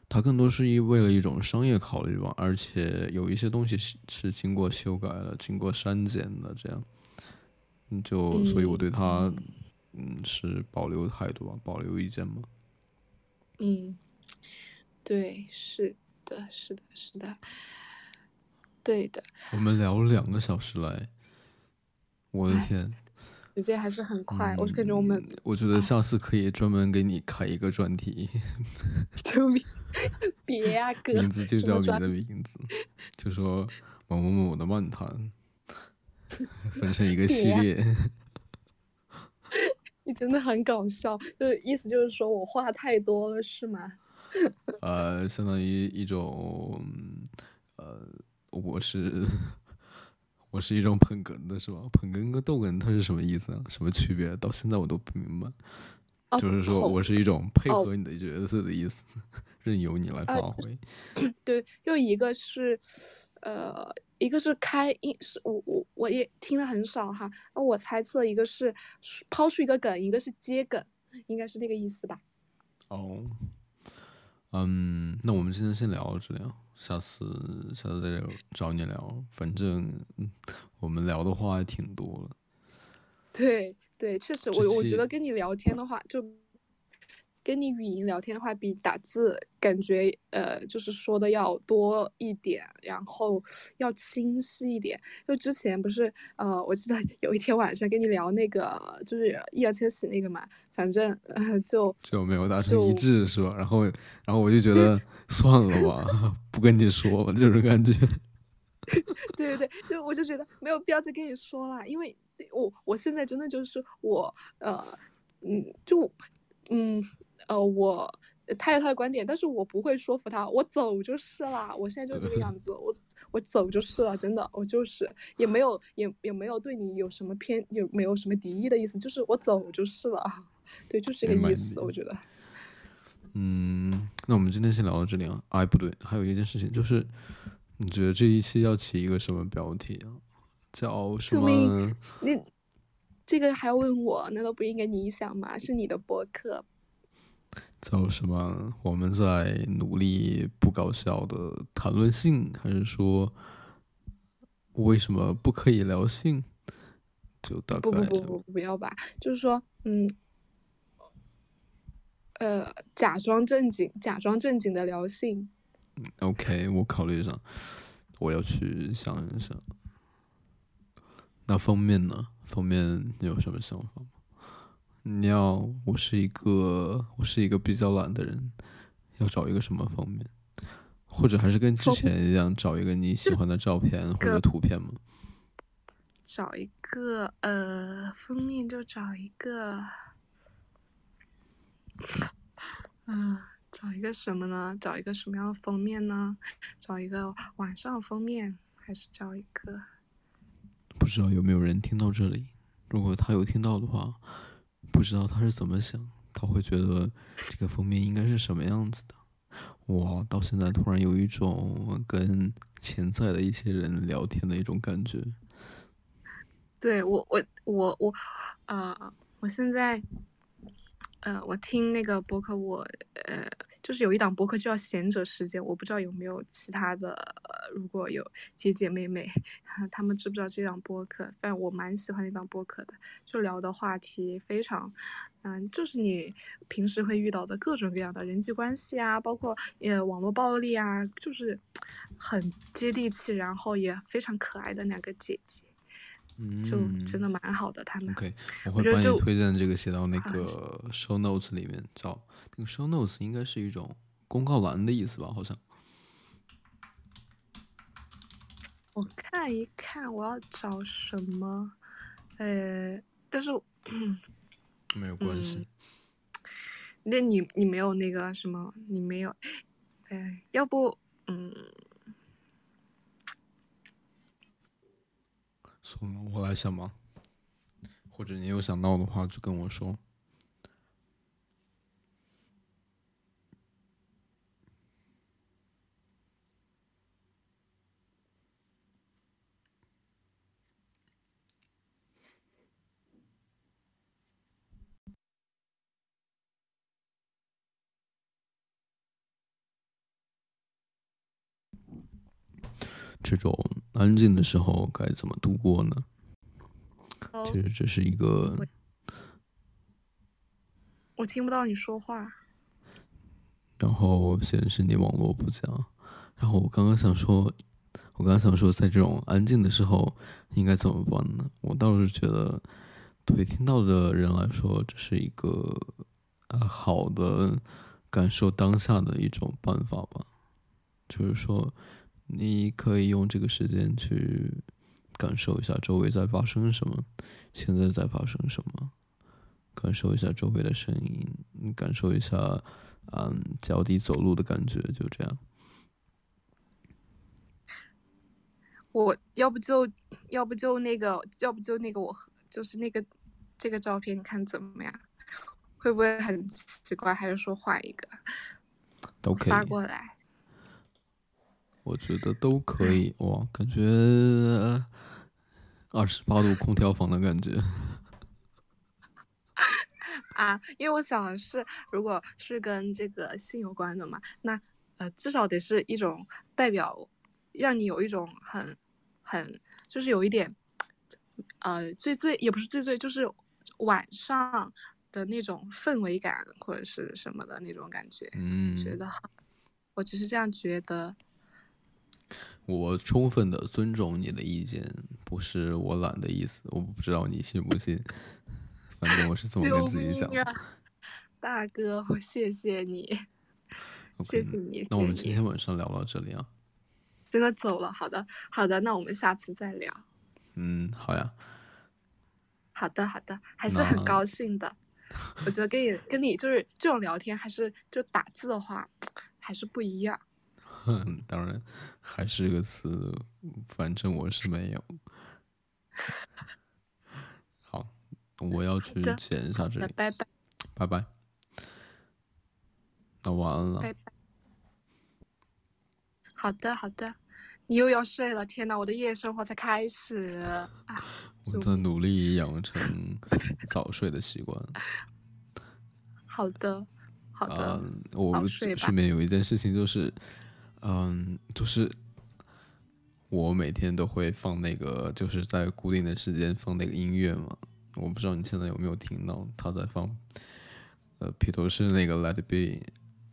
它更多是一为了一种商业考虑吧，而且有一些东西是是经过修改了、经过删减的，这样，就所以我对它嗯是保留态度吧，保留意见嘛。嗯，对，是的，是的，是的，对的。我们聊了两个小时来。我的天，时间还是很快，我感觉我们，我觉得下次可以专门给你开一个专题。救命！别呀哥，名字就叫你的名字，就说某某某的漫谈，分成一个 系列。你真的很搞笑，就是意思就是说我话太多了是吗？呃，相当于一种，呃，我是我是一种捧哏的是吧？捧哏跟逗哏它是什么意思啊？什么区别？到现在我都不明白。哦就是说我是一种配哦合你的角色的意思，任由你来发呃挥。对，又一个是，呃，一个是开一是我我我也听了很少哈，那我猜测一个是抛出一个梗，一个是接梗，应该是那个意思吧？哦，嗯，那我们今天先聊到这里啊，下次下次再找你聊。反正嗯我们聊的话还挺多的。对对，确实，我我觉得跟你聊天的话，就跟你语音聊天的话，比打字感觉呃，就是说的要多一点，然后要清晰一点。就之前不是呃，我记得 有一天晚上跟你聊那个就是易烊千玺那个嘛，反正呃 就就没有达成一致是吧？然后，然后我就觉得 算了吧，不跟你说了，这种感觉。对对对，就我就觉得没有必要再跟你说了，因为我我现在真的就是我呃嗯就嗯呃我他有他的观点，但是我不会说服他，我走就是啦，我现在就这个 样子，我我走就是了，真的，我就是也没有也也没有对你有什么偏有没有什么敌意的意思，就是我走就是了，对，就是这个意思，我觉得。嗯，那我们今天先聊到这里啊。哎，不对，还有一件事情就是，你觉得这一期要起一个什么标题啊？叫什么？你这个还要问我？难道不应该你想吗？是你的博客，叫什么？我们在努力不搞笑的谈论性，还是说为什么不可以聊性？就大不概不不不不要吧，就是说，嗯，呃，假装正经，假装正经的聊性，OK，我考虑一下，我要去想一想。那封面呢？封面你有什么想法吗？你要我是一个我是一个比较懒的人，要找一个什么封面？或者还是跟之前一样，找一个你喜欢的照片或者图片吗？找一个呃封面就找一个，嗯、找一个什么呢？找一个什么样的封面呢？找一个晚上封面，还是找一个？不知道有没有人听到这里？如果他有听到的话，不知道他是怎么想，他会觉得这个封面应该是什么样子的。我到现在突然有一种跟潜在的一些人聊天的一种感觉。对我我我我，呃，我现在，呃，我听那个博客，我呃，就是有一档播客叫《贤者时间》，我不知道有没有其他的，如果有姐姐妹妹，他们知不知道这档播客？但我蛮喜欢那档播客的，就聊的话题非常，嗯、就是你平时会遇到的各种各样的人际关系啊，包括呃网络暴力啊，就是很接地气，然后也非常可爱的两个姐姐。嗯，就真的蛮好的，他们。OK，我会帮你推荐这个写到那啊个 show notes 里面，找那个 show notes 应该是一种公告栏的意思吧？好像。我看一看，我要找什么？呃，但是，没有 关系。嗯那你你没有那个什么？你没有？哎，要不，嗯，从，我来想吧。或者你有想到的话，就跟我说。这种安静的时候该怎么度过呢？哦其实这是一个我听不到你说话。然后显示你网络不佳。然后我刚刚想说，我刚刚想说，在这种安静的时候应该怎么办呢？我倒是觉得，对听到的人来说，这是一个啊好的感受当下的一种办法吧。就是说，你可以用这个时间去感受一下周围在发生什么，现在在发生什么，感受一下周围的声音，感受一下，嗯，脚底走路的感觉，就这样。我要不就要不就那个，要不就那个，我就是那个这个照片，你看怎么样？会不会很奇怪？还是说换一个？都可以发过来。我觉得都可以哇，感觉二十八度空调房的感觉。啊，因为我想的是，如果是跟这个性有关的嘛，那呃，至少得是一种代表，让你有一种很很，就是有一点，呃，最最也不是最最，就是晚上的那种氛围感或者是什么的那种感觉。嗯，觉得好，我只是这样觉得。我充分的尊重你的意见，不是我懒的意思。我不知道你信不信，反正我是这么跟自己讲。大哥，我谢谢你，谢谢你。那我们今天晚上聊到这里啊。真的走了，好的，好的，那我们下次再聊。嗯，好呀。好的，好的，还是很高兴的。我觉得跟你跟你就是这种聊天，还是就打字的话，还是不一样。当然，还是个词，反正我是没有。好，我要去剪一下这里。拜拜，拜拜。那晚安了。拜拜。好的，好的。你又要睡了，天呐，我的夜生活才开始啊！我在努力养成 早睡的习惯。好的，好的。我顺便有一件事情就是。嗯，就是我每天都会放那个，就是在固定的时间放那个音乐嘛。我不知道你现在有没有听到他在放，呃，披头士那个《Let It Be》，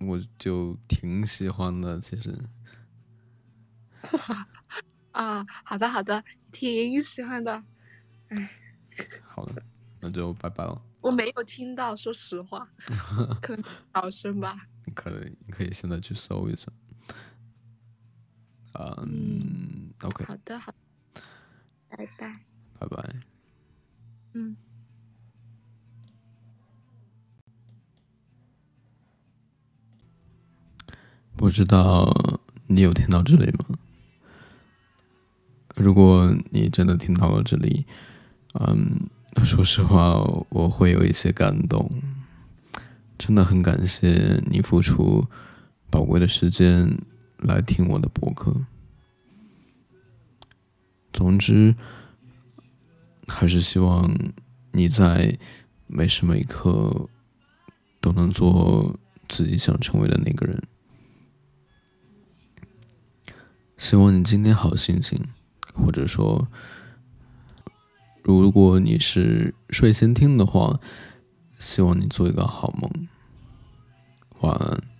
我就挺喜欢的。其实，啊，好的好的，挺喜欢的。哎，好的，那就拜拜了。我没有听到，说实话，可能小声吧。可以，你可以现在去搜一下。嗯，OK，好的，好，拜拜，拜拜，嗯，不知道你有听到这里吗？如果你真的听到了这里，嗯，说实话，我会有一些感动，真的很感谢你付出宝贵的时间。来听我的博客。总之，还是希望你在每时每刻都能做自己想成为的那个人。希望你今天好心情，或者说，如果你是睡前听的话，希望你做一个好梦。晚安。